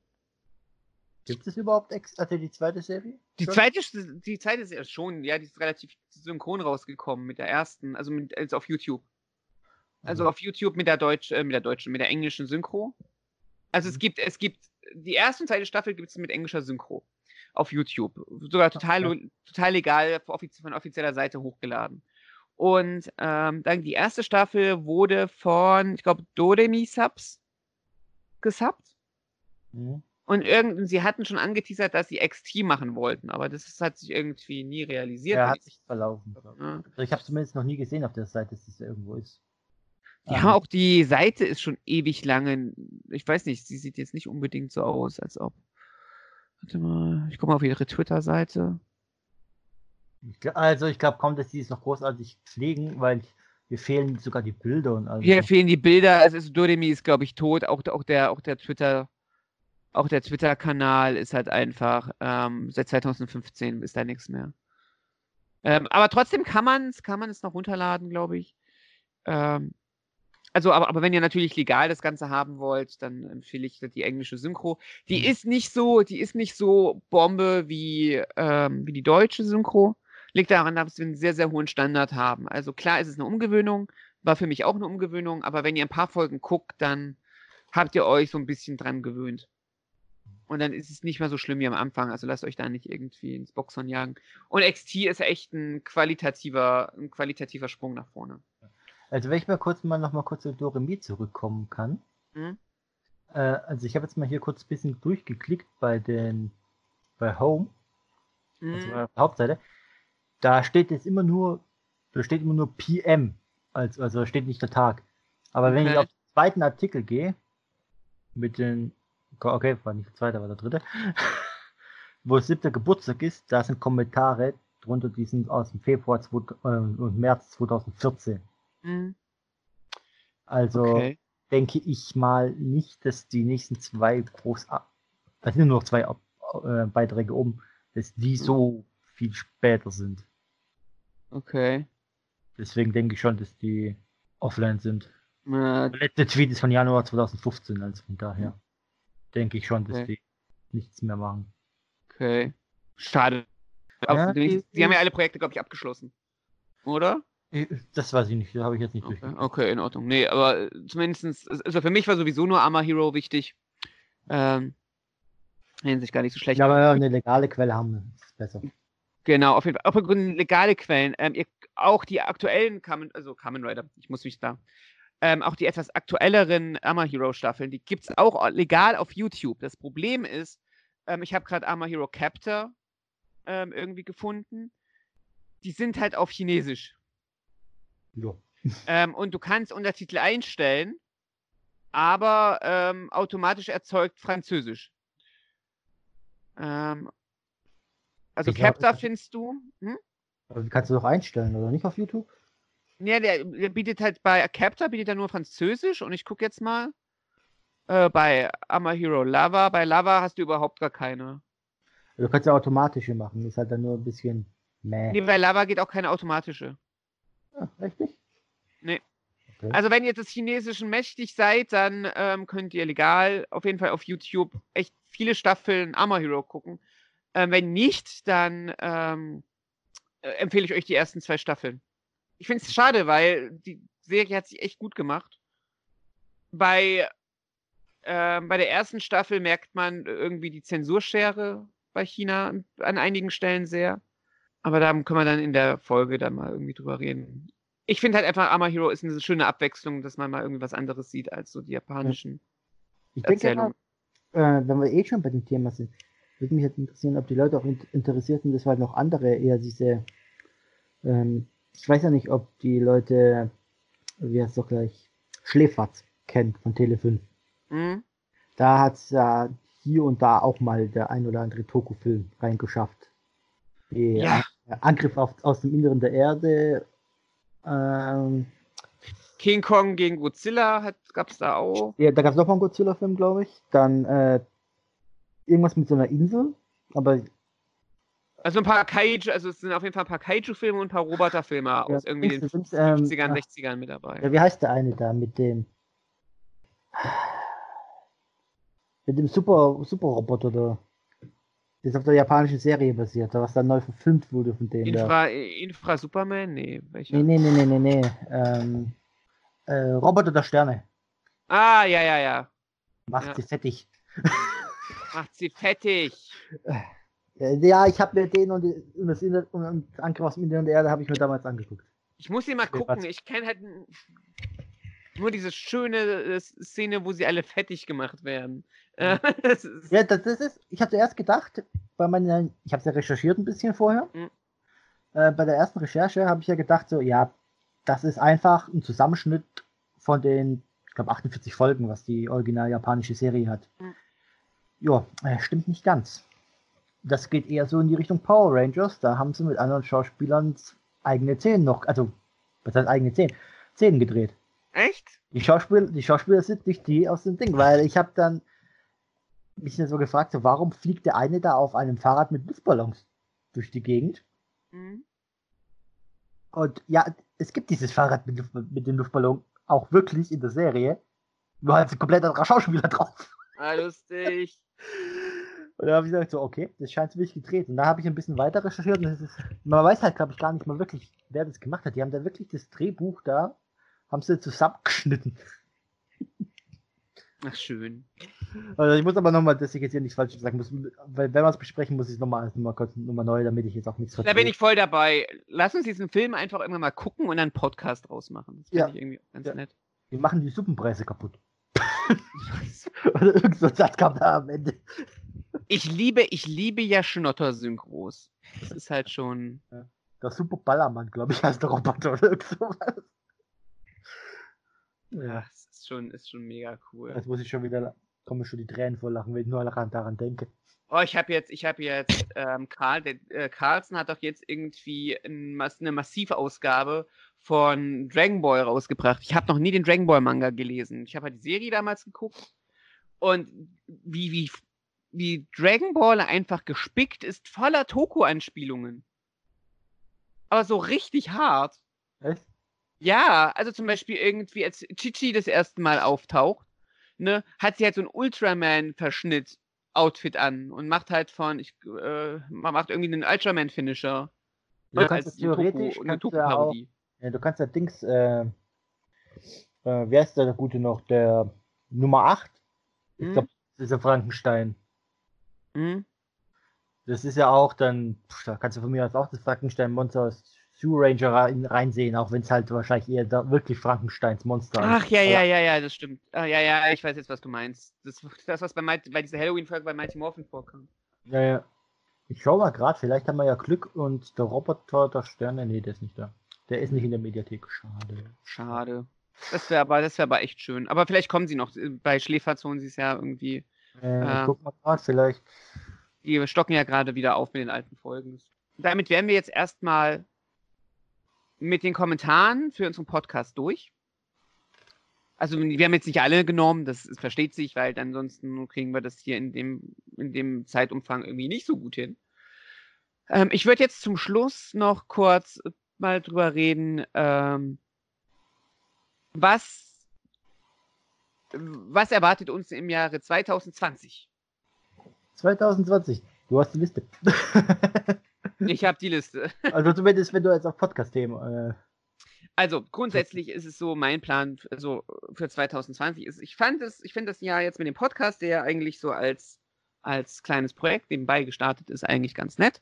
Gibt es überhaupt Ex also die zweite Serie? Die zweite, die zweite Serie schon, ja, die ist relativ synchron rausgekommen mit der ersten, also, mit, also auf YouTube. Also mhm. auf YouTube mit der deutschen, äh, mit der deutschen, mit der englischen Synchro. Also mhm. es gibt, es gibt die erste und zweite Staffel gibt es mit englischer Synchro auf YouTube. Sogar total, okay. total legal von offizieller Seite hochgeladen. Und ähm, dann die erste Staffel wurde von, ich glaube, Doremi Subs gesubbt. Mhm. Und irgend, sie hatten schon angeteasert, dass sie XT machen wollten, aber das hat sich irgendwie nie realisiert. Ja, hat sich verlaufen. Ja. Also ich habe zumindest noch nie gesehen auf der Seite, dass das irgendwo ist. Ja, um, auch die Seite ist schon ewig lange. Ich weiß nicht, sie sieht jetzt nicht unbedingt so aus, als ob. Warte mal, ich komme auf ihre Twitter-Seite. Also ich glaube kaum, dass sie es noch großartig pflegen, weil mir fehlen sogar die Bilder und alles. Mir fehlen die Bilder, also Doremi ist, glaube ich, tot. Auch, auch der, auch der Twitter, auch der Twitter-Kanal ist halt einfach, ähm, seit 2015 ist da nichts mehr. Ähm, aber trotzdem kann man es, kann noch runterladen, glaube ich. Ähm, also, aber, aber wenn ihr natürlich legal das Ganze haben wollt, dann empfehle ich die englische Synchro. Die mhm. ist nicht so, die ist nicht so Bombe wie, ähm, wie die deutsche Synchro. Liegt daran, dass wir einen sehr, sehr hohen Standard haben. Also klar ist es eine Umgewöhnung, war für mich auch eine Umgewöhnung, aber wenn ihr ein paar Folgen guckt, dann habt ihr euch so ein bisschen dran gewöhnt. Und dann ist es nicht mehr so schlimm wie am Anfang. Also lasst euch da nicht irgendwie ins Boxhorn jagen. Und XT ist echt ein qualitativer, ein qualitativer Sprung nach vorne. Also wenn ich mal kurz mal noch mal kurz zu Doremi zurückkommen kann. Mhm. Äh, also ich habe jetzt mal hier kurz ein bisschen durchgeklickt bei den bei Home, also mhm. also bei der Hauptseite. Da steht jetzt immer nur, da steht immer nur PM, als, also da steht nicht der Tag. Aber okay. wenn ich auf den zweiten Artikel gehe, mit den, okay, war nicht der zweite, war der dritte, wo es siebter Geburtstag ist, da sind Kommentare drunter, die sind aus dem Februar äh, und März 2014. Mhm. Also okay. denke ich mal nicht, dass die nächsten zwei groß, da sind nur noch zwei äh, Beiträge oben, dass die so viel später sind. Okay. Deswegen denke ich schon, dass die offline sind. Äh, Der letzte Tweet ist von Januar 2015, also von daher denke ich schon, dass Okay. die nichts mehr machen. okay. Schade. Ja, die, die- haben ja alle Projekte, glaube ich, abgeschlossen. Oder? Das weiß ich nicht, das habe ich jetzt nicht Okay, durch. okay, in Ordnung. Nee, aber äh, zumindest, also für mich war sowieso nur Arma Hero wichtig. Ähm, in sich gar nicht so schlecht. Ja, aber eine legale Quelle haben, ist besser. Genau, auf jeden Fall. Auch legale Quellen. Ähm, ihr, auch die aktuellen Kamen, also Kamen Rider, ich muss mich da. Ähm, auch die etwas aktuelleren Arma Hero Staffeln, die gibt es auch legal auf YouTube. Das Problem ist, ähm, ich habe gerade Arma Hero Captor ähm, irgendwie gefunden. Die sind halt auf Chinesisch. Ja. Ähm, und du kannst Untertitel einstellen, aber ähm, automatisch erzeugt Französisch. Ähm, also Ich Captor es- findest du. Hm? Die kannst du doch einstellen, oder nicht auf YouTube? Ja, der, der bietet halt bei Captor bietet er nur Französisch und ich gucke jetzt mal. Äh, bei Ama Hero Lava, bei Lava hast du überhaupt gar keine. Du kannst ja automatische machen, ist halt dann nur ein bisschen meh. Nee, bei Lava geht auch keine automatische. Ah, echt nicht? Nee. Okay. Also wenn ihr des Chinesischen mächtig seid, dann ähm, könnt ihr legal auf jeden Fall auf YouTube echt viele Staffeln Armor Hero gucken. Ähm, wenn nicht, dann ähm, äh, empfehle ich euch die ersten zwei Staffeln. Ich finde es schade, weil die Serie hat sich echt gut gemacht. Bei, ähm, bei der ersten Staffel merkt man irgendwie die Zensurschere bei China an einigen Stellen sehr. Aber da können wir dann in der Folge dann mal irgendwie drüber reden. Ich finde halt einfach, Armor Hero ist eine schöne Abwechslung, dass man mal irgendwie was anderes sieht als so die japanischen Ich denke, Erzählungen. mal, äh, wenn wir eh schon bei dem Thema sind, würde mich halt interessieren, ob die Leute auch in interessiert sind, dass halt noch andere eher diese, ähm, ich weiß ja nicht, ob die Leute, wie heißt es doch gleich, Schläferz kennt von Tele 5. Hm? Da hat es ja hier und da auch mal der ein oder andere Toku-Film reingeschafft. Die Ja. An- Angriff auf, aus dem Inneren der Erde. Ähm, King Kong gegen Godzilla gab es da auch. ja, da gab es noch mal einen Godzilla-Film, glaube ich. Dann äh, irgendwas mit so einer Insel. Aber Also ein paar Kaiju, also es sind auf jeden Fall ein paar Kaiju-Filme und ein paar Roboter-Filme aus irgendwie den das sind, ähm, 50ern, ach, 60ern mit dabei. Ja, wie heißt der eine da mit dem mit dem Super Superroboter da? Das ist auf der japanischen Serie basiert, was dann neu verfilmt wurde von dem da. Infra, Infra Superman? Nee, welcher? Nee, nee, nee, nee, nee, nee. Ähm, äh, Roboter der Sterne. Ah, ja, ja, ja. Macht Ja. sie fettig. Macht sie fettig. Äh, Ja, ich habe mir den und, und das Inter und, Angriff aus dem Inneren der Erde habe ich mir damals angeguckt. Ich muss ihn mal gucken. was? Ich kenne halt nur diese schöne äh, Szene, wo sie alle fettig gemacht werden. Das ist, Ja, das, ist, ich habe zuerst gedacht, bei meinen, ich habe es ja recherchiert ein bisschen vorher. Mhm. Äh, bei der ersten Recherche habe ich ja gedacht, so, ja, das ist einfach ein Zusammenschnitt von den, ich glaube, 48 Folgen, was die original japanische Serie hat. Mhm. Ja, äh, stimmt nicht ganz. Das geht eher so in die Richtung Power Rangers. Da haben sie mit anderen Schauspielern eigene Szenen noch, also, was heißt eigene Szenen? Szenen gedreht. echt? Die Schauspieler, die Schauspieler sind nicht die aus dem Ding, weil ich habe dann mich dann so gefragt, so, warum fliegt der eine da auf einem Fahrrad mit Luftballons durch die Gegend? Hm? Und ja, es gibt dieses Fahrrad mit, mit dem Luftballon auch wirklich in der Serie. Nur halt ein komplett anderer Schauspieler drauf. Ah, lustig. Und da habe ich gesagt, so, okay, das scheint wirklich gedreht. Und da habe ich ein bisschen weiter recherchiert. Und das ist, man weiß halt, glaube ich, gar nicht mal wirklich, wer das gemacht hat. Die haben da wirklich das Drehbuch da, haben sie zusammengeschnitten. Ach, schön. Also ich muss aber nochmal, dass ich jetzt hier nichts falsch sagen muss, weil wenn wir es besprechen, muss ich es nochmal noch mal kurz nochmal neu, damit ich jetzt auch nichts Da bin ich voll dabei. Lass uns diesen Film einfach irgendwann mal gucken und einen Podcast draus machen. Das finde Ja. ich irgendwie ganz Ja. nett. Wir machen die Suppenpreise kaputt. Oder irgend so ein Satz kam da am Ende. Ich liebe, ich liebe ja Schnotter-Synchros. Das ist halt schon. Der Super Ballermann, glaube ich, heißt der Roboter oder irgend sowas. Ja, das ist schon, ist schon mega cool. jetzt muss ich schon wieder, komme schon die Tränen voll lachen, wenn ich nur daran, daran denke. Oh, ich habe jetzt, ich habe jetzt, ähm, Karl, der, äh, Carlson hat doch jetzt irgendwie ein, eine Massivausgabe von Dragon Ball rausgebracht. Ich habe noch nie den Dragon Ball Manga gelesen. Ich habe halt die Serie damals geguckt und wie, wie, wie Dragon Ball einfach gespickt ist voller Toku-Anspielungen. Aber so richtig hart. Echt? Ja, also zum Beispiel irgendwie, als Chichi das erste Mal auftaucht, ne, hat sie halt so ein Ultraman-Verschnitt-Outfit an und macht halt von, ich, äh, macht irgendwie einen Ultraman-Finisher. Du Ne, kannst als es theoretisch, eine kannst du Toku- ja auch, ja, du kannst ja Dings, äh, äh, wer ist der Gute noch? Der Nummer 8? Ich Hm? glaube, das ist der Frankenstein. Hm? Das ist ja auch dann, pff, da kannst du von mir aus auch das Frankenstein-Monster aus Zoo Ranger rein, reinsehen, auch wenn es halt wahrscheinlich eher da wirklich Frankensteins Monster Ach ist. ja, Aber- ja, ja, ja, das stimmt. Ah, ja, ja, ich weiß jetzt, was du meinst. Das, das was bei, Mighty- bei dieser Halloween-Folge bei Mighty Morphin vorkam. Ja, ja. Ich schau mal gerade, vielleicht haben wir ja Glück und der Roboter der Sterne, nee, der ist nicht da. Der ist nicht in der Mediathek, schade. Schade. Das wäre aber, das wäre aber echt schön. Aber vielleicht kommen sie noch. Bei Schläferzonen sie ist ja irgendwie. Äh, ich guck mal gerade, vielleicht. Die stocken ja gerade wieder auf mit den alten Folgen. Damit wären wir jetzt erstmal mit den Kommentaren für unseren Podcast durch. Also wir haben jetzt nicht alle genommen, das versteht sich, weil ansonsten kriegen wir das hier in dem, in dem Zeitumfang irgendwie nicht so gut hin. Ähm, ich würde jetzt zum Schluss noch kurz mal drüber reden, ähm, was, was erwartet uns im Jahre 2020? 2020. Du hast die Liste. Ich habe die Liste. also zumindest, wenn du jetzt auf Podcast-Themen. Äh, Also grundsätzlich ist es so, mein Plan so für 2020 ist, ich fand es, ich finde das Jahr jetzt mit dem Podcast, der ja eigentlich so als, als kleines Projekt nebenbei gestartet ist, eigentlich ganz nett.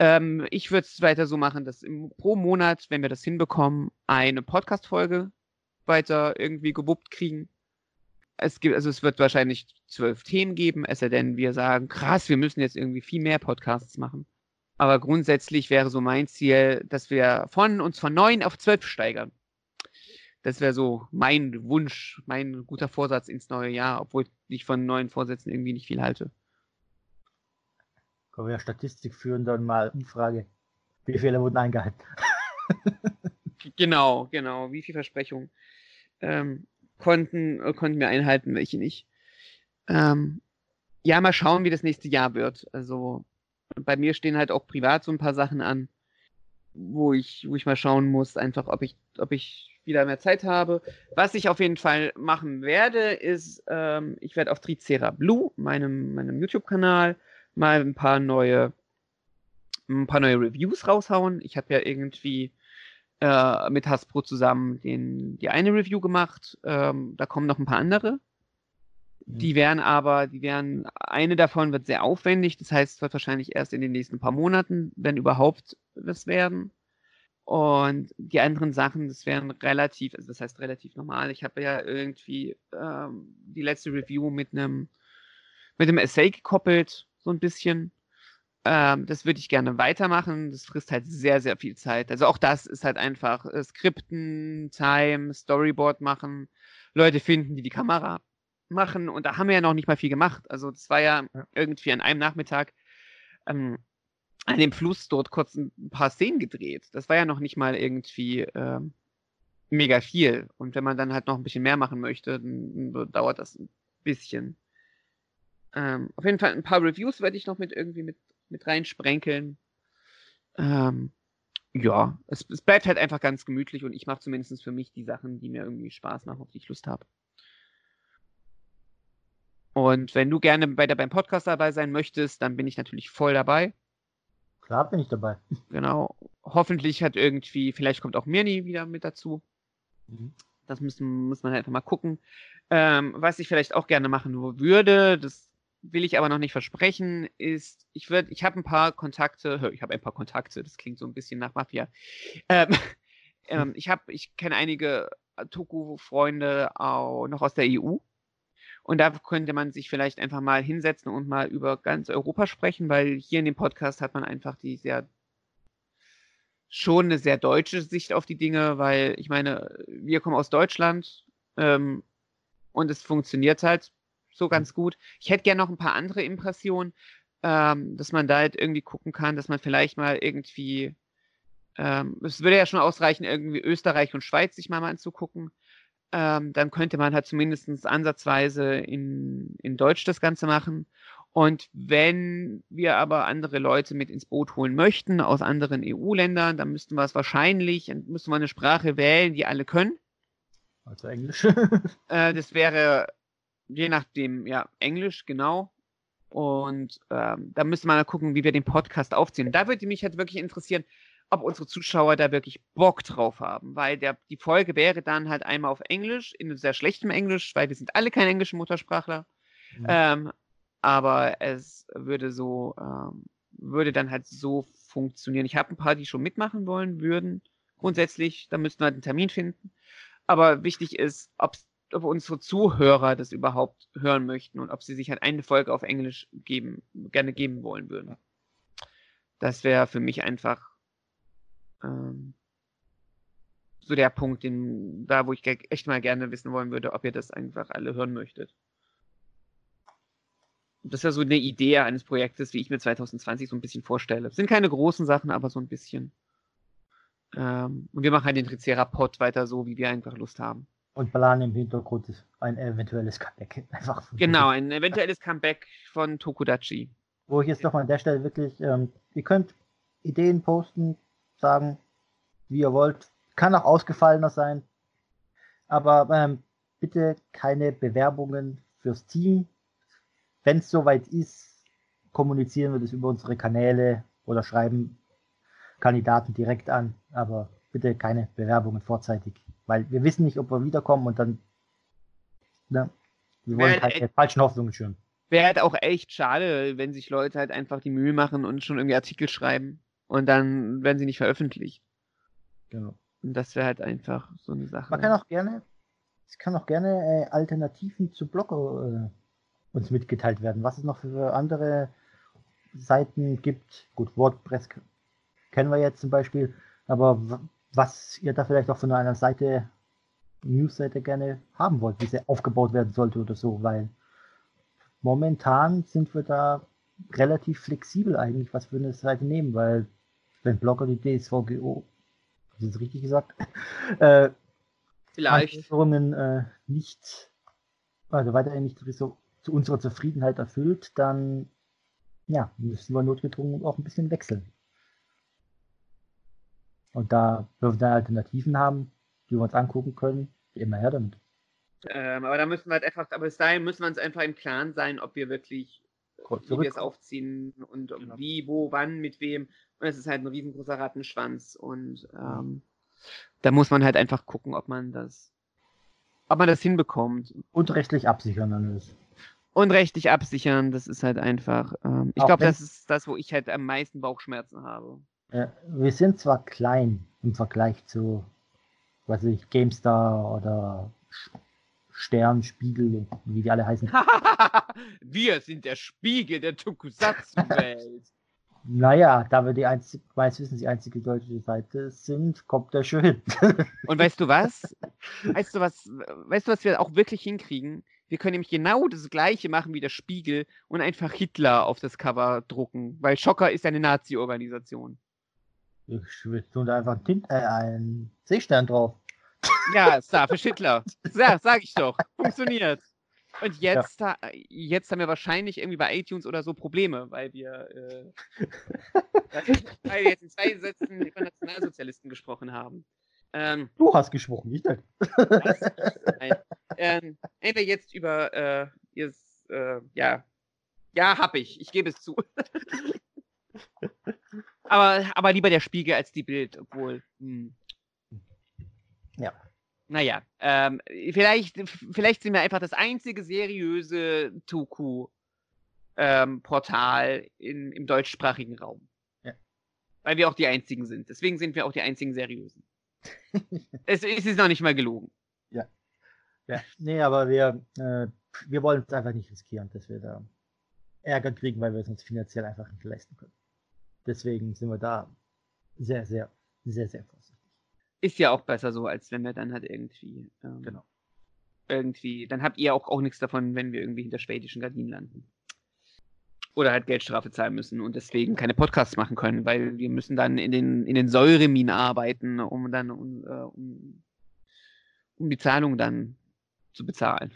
Ähm, ich würde es weiter so machen, dass im, pro Monat, wenn wir das hinbekommen, eine Podcast-Folge weiter irgendwie gewuppt kriegen. Es gibt, also es wird wahrscheinlich zwölf Themen geben, es sei denn, wir sagen, krass, wir müssen jetzt irgendwie viel mehr Podcasts machen. Aber grundsätzlich wäre so mein Ziel, dass wir von uns von neun auf zwölf steigern. Das wäre so mein Wunsch, mein guter Vorsatz ins neue Jahr, obwohl ich von neuen Vorsätzen irgendwie nicht viel halte. können wir ja Statistik führen, dann mal Umfrage. Wie viele wurden eingehalten? Genau, genau. Wie viel Versprechungen ähm, konnten, äh, konnten wir einhalten, welche nicht. Ähm, ja, mal schauen, wie das nächste Jahr wird. Also bei mir stehen halt auch privat so ein paar Sachen an, wo ich, wo ich mal schauen muss, einfach, ob ich, ob ich wieder mehr Zeit habe. Was ich auf jeden Fall machen werde, ist, ähm, ich werde auf Tricera Blue, meinem, meinem YouTube-Kanal, mal ein paar neue, ein paar neue Reviews raushauen. Ich habe ja irgendwie äh, mit Hasbro zusammen den, die eine Review gemacht. Ähm, da kommen noch ein paar andere. Die werden aber, die werden, eine davon wird sehr aufwendig, das heißt, es wird wahrscheinlich erst in den nächsten paar Monaten, wenn überhaupt, was werden. Und die anderen Sachen, das wären relativ, also das heißt relativ normal. Ich habe ja irgendwie ähm, die letzte Review mit einem mit einem Essay gekoppelt, so ein bisschen. Ähm, das würde ich gerne weitermachen. Das frisst halt sehr, sehr viel Zeit. Also auch das ist halt einfach äh, Skripten, Time, Storyboard machen, Leute finden, die die Kamera machen. Und da haben wir ja noch nicht mal viel gemacht. Also das war ja, Ja. irgendwie an einem Nachmittag ähm, an dem Fluss dort kurz ein paar Szenen gedreht. Das war ja noch nicht mal irgendwie ähm, mega viel. Und wenn man dann halt noch ein bisschen mehr machen möchte, dann, dann dauert das ein bisschen. Ähm, auf jeden Fall ein paar Reviews werde ich noch mit irgendwie mit, mit reinsprenkeln. Ähm, ja, es, es bleibt halt einfach ganz gemütlich und ich mache zumindest für mich die Sachen, die mir irgendwie Spaß machen, auf die ich Lust habe. Und wenn du gerne bei der, beim Podcast dabei sein möchtest, dann bin ich natürlich voll dabei. Klar bin ich dabei. Genau. Hoffentlich hat irgendwie, vielleicht kommt auch Mirni wieder mit dazu. Das müssen, muss man halt einfach mal gucken. Ähm, was ich vielleicht auch gerne machen würde, das will ich aber noch nicht versprechen, ist, ich würde, ich habe ein paar Kontakte, ich habe ein paar Kontakte, das klingt so ein bisschen nach Mafia. Ähm, ähm, ich habe, ich kenne einige Toku-Freunde auch noch aus der EU. Und da könnte man sich vielleicht einfach mal hinsetzen und mal über ganz Europa sprechen, weil hier in dem Podcast hat man einfach die sehr schon eine sehr deutsche Sicht auf die Dinge, weil ich meine, wir kommen aus Deutschland ähm, und es funktioniert halt so ganz gut. Ich hätte gerne noch ein paar andere Impressionen, ähm, dass man da halt irgendwie gucken kann, dass man vielleicht mal irgendwie, ähm, es würde ja schon ausreichen, irgendwie Österreich und Schweiz sich mal, mal anzugucken. Ähm, dann könnte man halt zumindest ansatzweise in, in Deutsch das Ganze machen. Und wenn wir aber andere Leute mit ins Boot holen möchten aus anderen EU-Ländern, dann müssten wir es wahrscheinlich, müssten wir eine Sprache wählen, die alle können. Also Englisch. äh, das wäre je nachdem, ja, Englisch, genau. Und ähm, da müsste man mal gucken, wie wir den Podcast aufziehen. Da würde mich halt wirklich interessieren, ob unsere Zuschauer da wirklich Bock drauf haben, weil der, die Folge wäre dann halt einmal auf Englisch, in sehr schlechtem Englisch, weil wir sind alle keine englischen Muttersprachler. Mhm. Ähm, aber es würde so, ähm, würde dann halt so funktionieren. Ich habe ein paar, die schon mitmachen wollen würden. Grundsätzlich, da müssten wir halt einen Termin finden. Aber wichtig ist, ob unsere Zuhörer das überhaupt hören möchten und ob sie sich halt eine Folge auf Englisch geben, gerne geben wollen würden. Das wäre für mich einfach ähm, so der Punkt, den, da wo ich echt mal gerne wissen wollen würde, ob ihr das einfach alle hören möchtet das ja so eine Idee eines Projektes, wie ich mir 2020 so ein bisschen vorstelle. Das sind keine großen Sachen, aber so ein bisschen. Ähm, und wir machen halt den Tricerapod weiter so, wie wir einfach Lust haben. Und planen im Hintergrund ein eventuelles Comeback. Einfach genau, ein eventuelles Comeback von Tokudachi. Wo ich jetzt doch mal an der Stelle wirklich, ähm, ihr könnt Ideen posten, sagen, wie ihr wollt. Kann auch ausgefallener sein. Aber ähm, bitte keine Bewerbungen fürs Team, wenn es soweit ist, kommunizieren wir das über unsere Kanäle oder schreiben Kandidaten direkt an, aber bitte keine Bewerbungen vorzeitig, weil wir wissen nicht, ob wir wiederkommen und dann, ne, wir wollen keine halt falschen Hoffnungen schüren. Wäre halt auch echt schade, wenn sich Leute halt einfach die Mühe machen und schon irgendwie Artikel schreiben und dann werden sie nicht veröffentlicht. Genau. Und das wäre halt einfach so eine Sache. Man kann auch gerne, es kann auch gerne äh, Alternativen zu Blogger äh, uns mitgeteilt werden. Was es noch für andere Seiten gibt. Gut, WordPress kennen wir jetzt zum Beispiel, aber was ihr da vielleicht auch von einer Seite, Newsseite gerne haben wollt, wie sie aufgebaut werden sollte oder so, weil momentan sind wir da relativ flexibel eigentlich, was wir eine Seite nehmen, weil wenn Blogger die DSVGO, das ist richtig gesagt, äh, vielleicht äh, nicht, also weiterhin nicht so zu unserer Zufriedenheit erfüllt, dann ja, müssen wir notgedrungen auch ein bisschen wechseln. Und da wir dann Alternativen haben, die wir uns angucken können, immer her damit. Ähm, aber da müssen wir halt einfach, aber bis dahin müssen wir uns einfach im Klaren sein, ob wir wirklich, wie wir es aufziehen und genau. wie, wo, wann, mit wem. Und es ist halt ein riesengroßer Rattenschwanz. Und ähm, da muss man halt einfach gucken, ob man das, ob man das hinbekommt. Und rechtlich absichern alles und rechtlich absichern, das ist halt einfach. Ähm, ich glaube, das ist das, wo ich halt am meisten Bauchschmerzen habe. Ja, wir sind zwar klein im Vergleich zu, weiß ich, GameStar oder Stern, Spiegel, wie die alle heißen. wir sind der Spiegel der Tokusatsu-Welt. naja, da wir die einzige, weiß wissen, die einzige deutsche Seite sind, kommt der schon hin. Und weißt du was? Weißt du was? Weißt du, was wir auch wirklich hinkriegen? Wir können nämlich genau das gleiche machen wie der Spiegel und einfach Hitler auf das Cover drucken, weil Schocker ist eine Nazi-Organisation. Ich tue da einfach einen, äh, einen Seestern drauf. Ja, Starfish Hitler. Ja, sag ich doch. Funktioniert. Und jetzt, ja. jetzt haben wir wahrscheinlich irgendwie bei iTunes oder so Probleme, weil wir, äh, weil wir jetzt in zwei Sätzen über Nationalsozialisten gesprochen haben. Ähm, du hast gesprochen, nicht nein. nein. Ähm, entweder jetzt über, äh, jetzt, äh, ja, ja, hab ich, ich gebe es zu. aber, aber lieber der Spiegel als die Bild, obwohl. Hm. Ja. Naja, ähm, vielleicht, vielleicht sind wir einfach das einzige seriöse Tuku-Portal ähm, im deutschsprachigen Raum. Ja. Weil wir auch die einzigen sind. Deswegen sind wir auch die einzigen seriösen es, es, ist noch nicht mal gelogen. Ja. Ja, nee, aber wir, äh, wir wollen es einfach nicht riskieren, dass wir da Ärger kriegen, weil wir es uns finanziell einfach nicht leisten können. Deswegen sind wir da sehr, sehr, sehr, sehr vorsichtig. Ist ja auch besser so, als wenn wir dann halt irgendwie. Ähm, genau. Irgendwie, dann habt ihr auch, auch nichts davon, wenn wir irgendwie hinter schwedischen Gardinen landen oder halt Geldstrafe zahlen müssen und deswegen keine Podcasts machen können, weil wir müssen dann in den, in den Säureminen arbeiten, um dann um, äh, um, um die Zahlung dann zu bezahlen.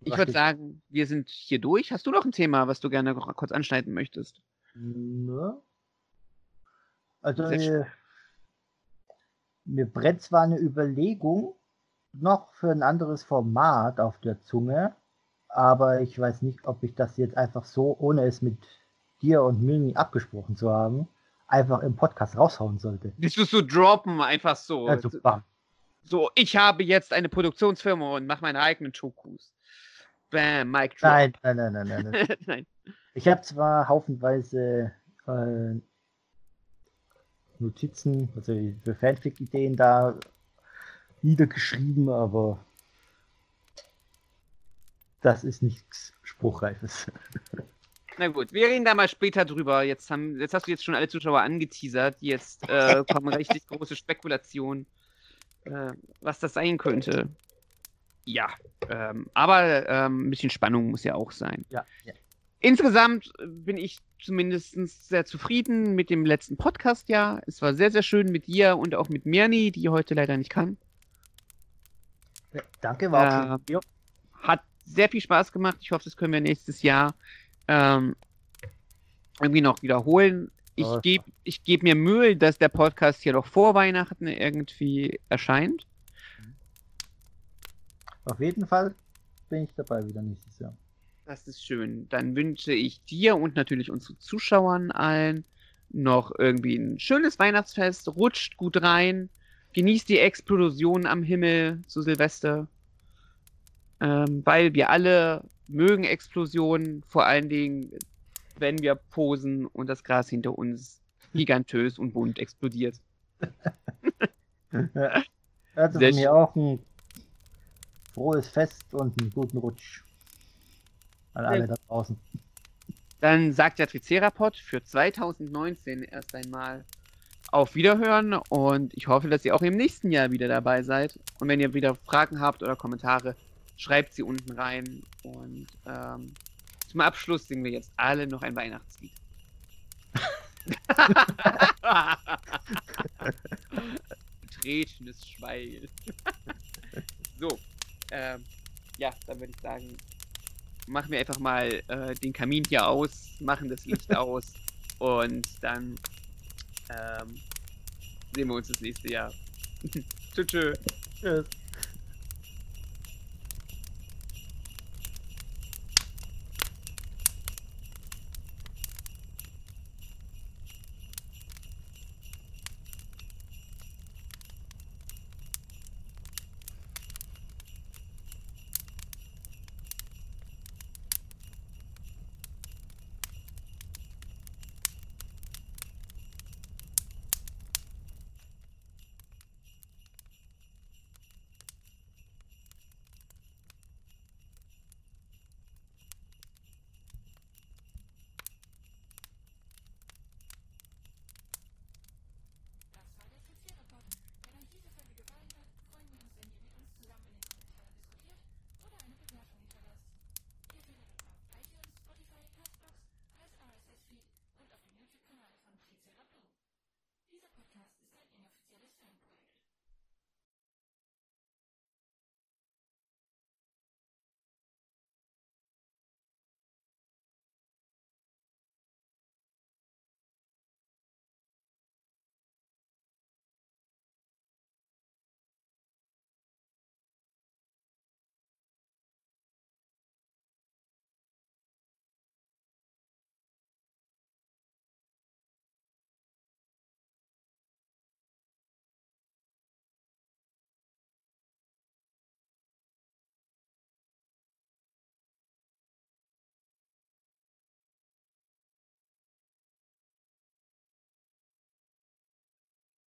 Ich würde sagen, wir sind hier durch. Hast du noch ein Thema, was du gerne kurz anschneiden möchtest? Ne? Also, äh, mir brennt zwar eine Überlegung noch für ein anderes Format auf der Zunge, aber ich weiß nicht, ob ich das jetzt einfach so, ohne es mit dir und Mini abgesprochen zu haben, einfach im Podcast raushauen sollte. Willst du so droppen, einfach so? Also, bam. So, ich habe jetzt eine Produktionsfirma und mache meine eigenen Chokus. Bam, Mike Drop. Nein, nein, nein, nein, nein. nein. Ich habe zwar haufenweise äh, Notizen, also für Fanfic-Ideen da niedergeschrieben, aber das ist nichts Spruchreifes. Na gut, wir reden da mal später drüber. Jetzt, haben, jetzt hast du jetzt schon alle Zuschauer angeteasert. Jetzt äh, kommen richtig große Spekulationen, äh, was das sein könnte. Ja, ähm, aber ähm, ein bisschen Spannung muss ja auch sein. Ja, ja. Insgesamt bin ich zumindest sehr zufrieden mit dem letzten Podcast, ja. Es war sehr, sehr schön mit dir und auch mit Mirni, die heute leider nicht kann. Ja, danke, war äh, Hat sehr viel Spaß gemacht. Ich hoffe, das können wir nächstes Jahr ähm, irgendwie noch wiederholen. Ich oh, gebe ich geb mir Mühe, dass der Podcast hier noch vor Weihnachten irgendwie erscheint. Auf jeden Fall bin ich dabei wieder nächstes Jahr. Das ist schön. Dann wünsche ich dir und natürlich unseren Zuschauern allen noch irgendwie ein schönes Weihnachtsfest. Rutscht gut rein. Genießt die Explosion am Himmel zu Silvester. Ähm, weil wir alle mögen Explosionen, vor allen Dingen, wenn wir posen und das Gras hinter uns gigantös und bunt explodiert. also von mir auch ein frohes Fest und einen guten Rutsch an alle da draußen. Dann sagt der Tricerapod für 2019 erst einmal auf Wiederhören und ich hoffe, dass ihr auch im nächsten Jahr wieder dabei seid. Und wenn ihr wieder Fragen habt oder Kommentare, schreibt sie unten rein. Und ähm, zum Abschluss singen wir jetzt alle noch ein Weihnachtslied. Betretenes Schweigen. so, ähm, ja, dann würde ich sagen, machen wir einfach mal äh, den Kamin hier aus, machen das Licht aus und dann ähm, sehen wir uns das nächste Jahr. tschüss. Tschüss.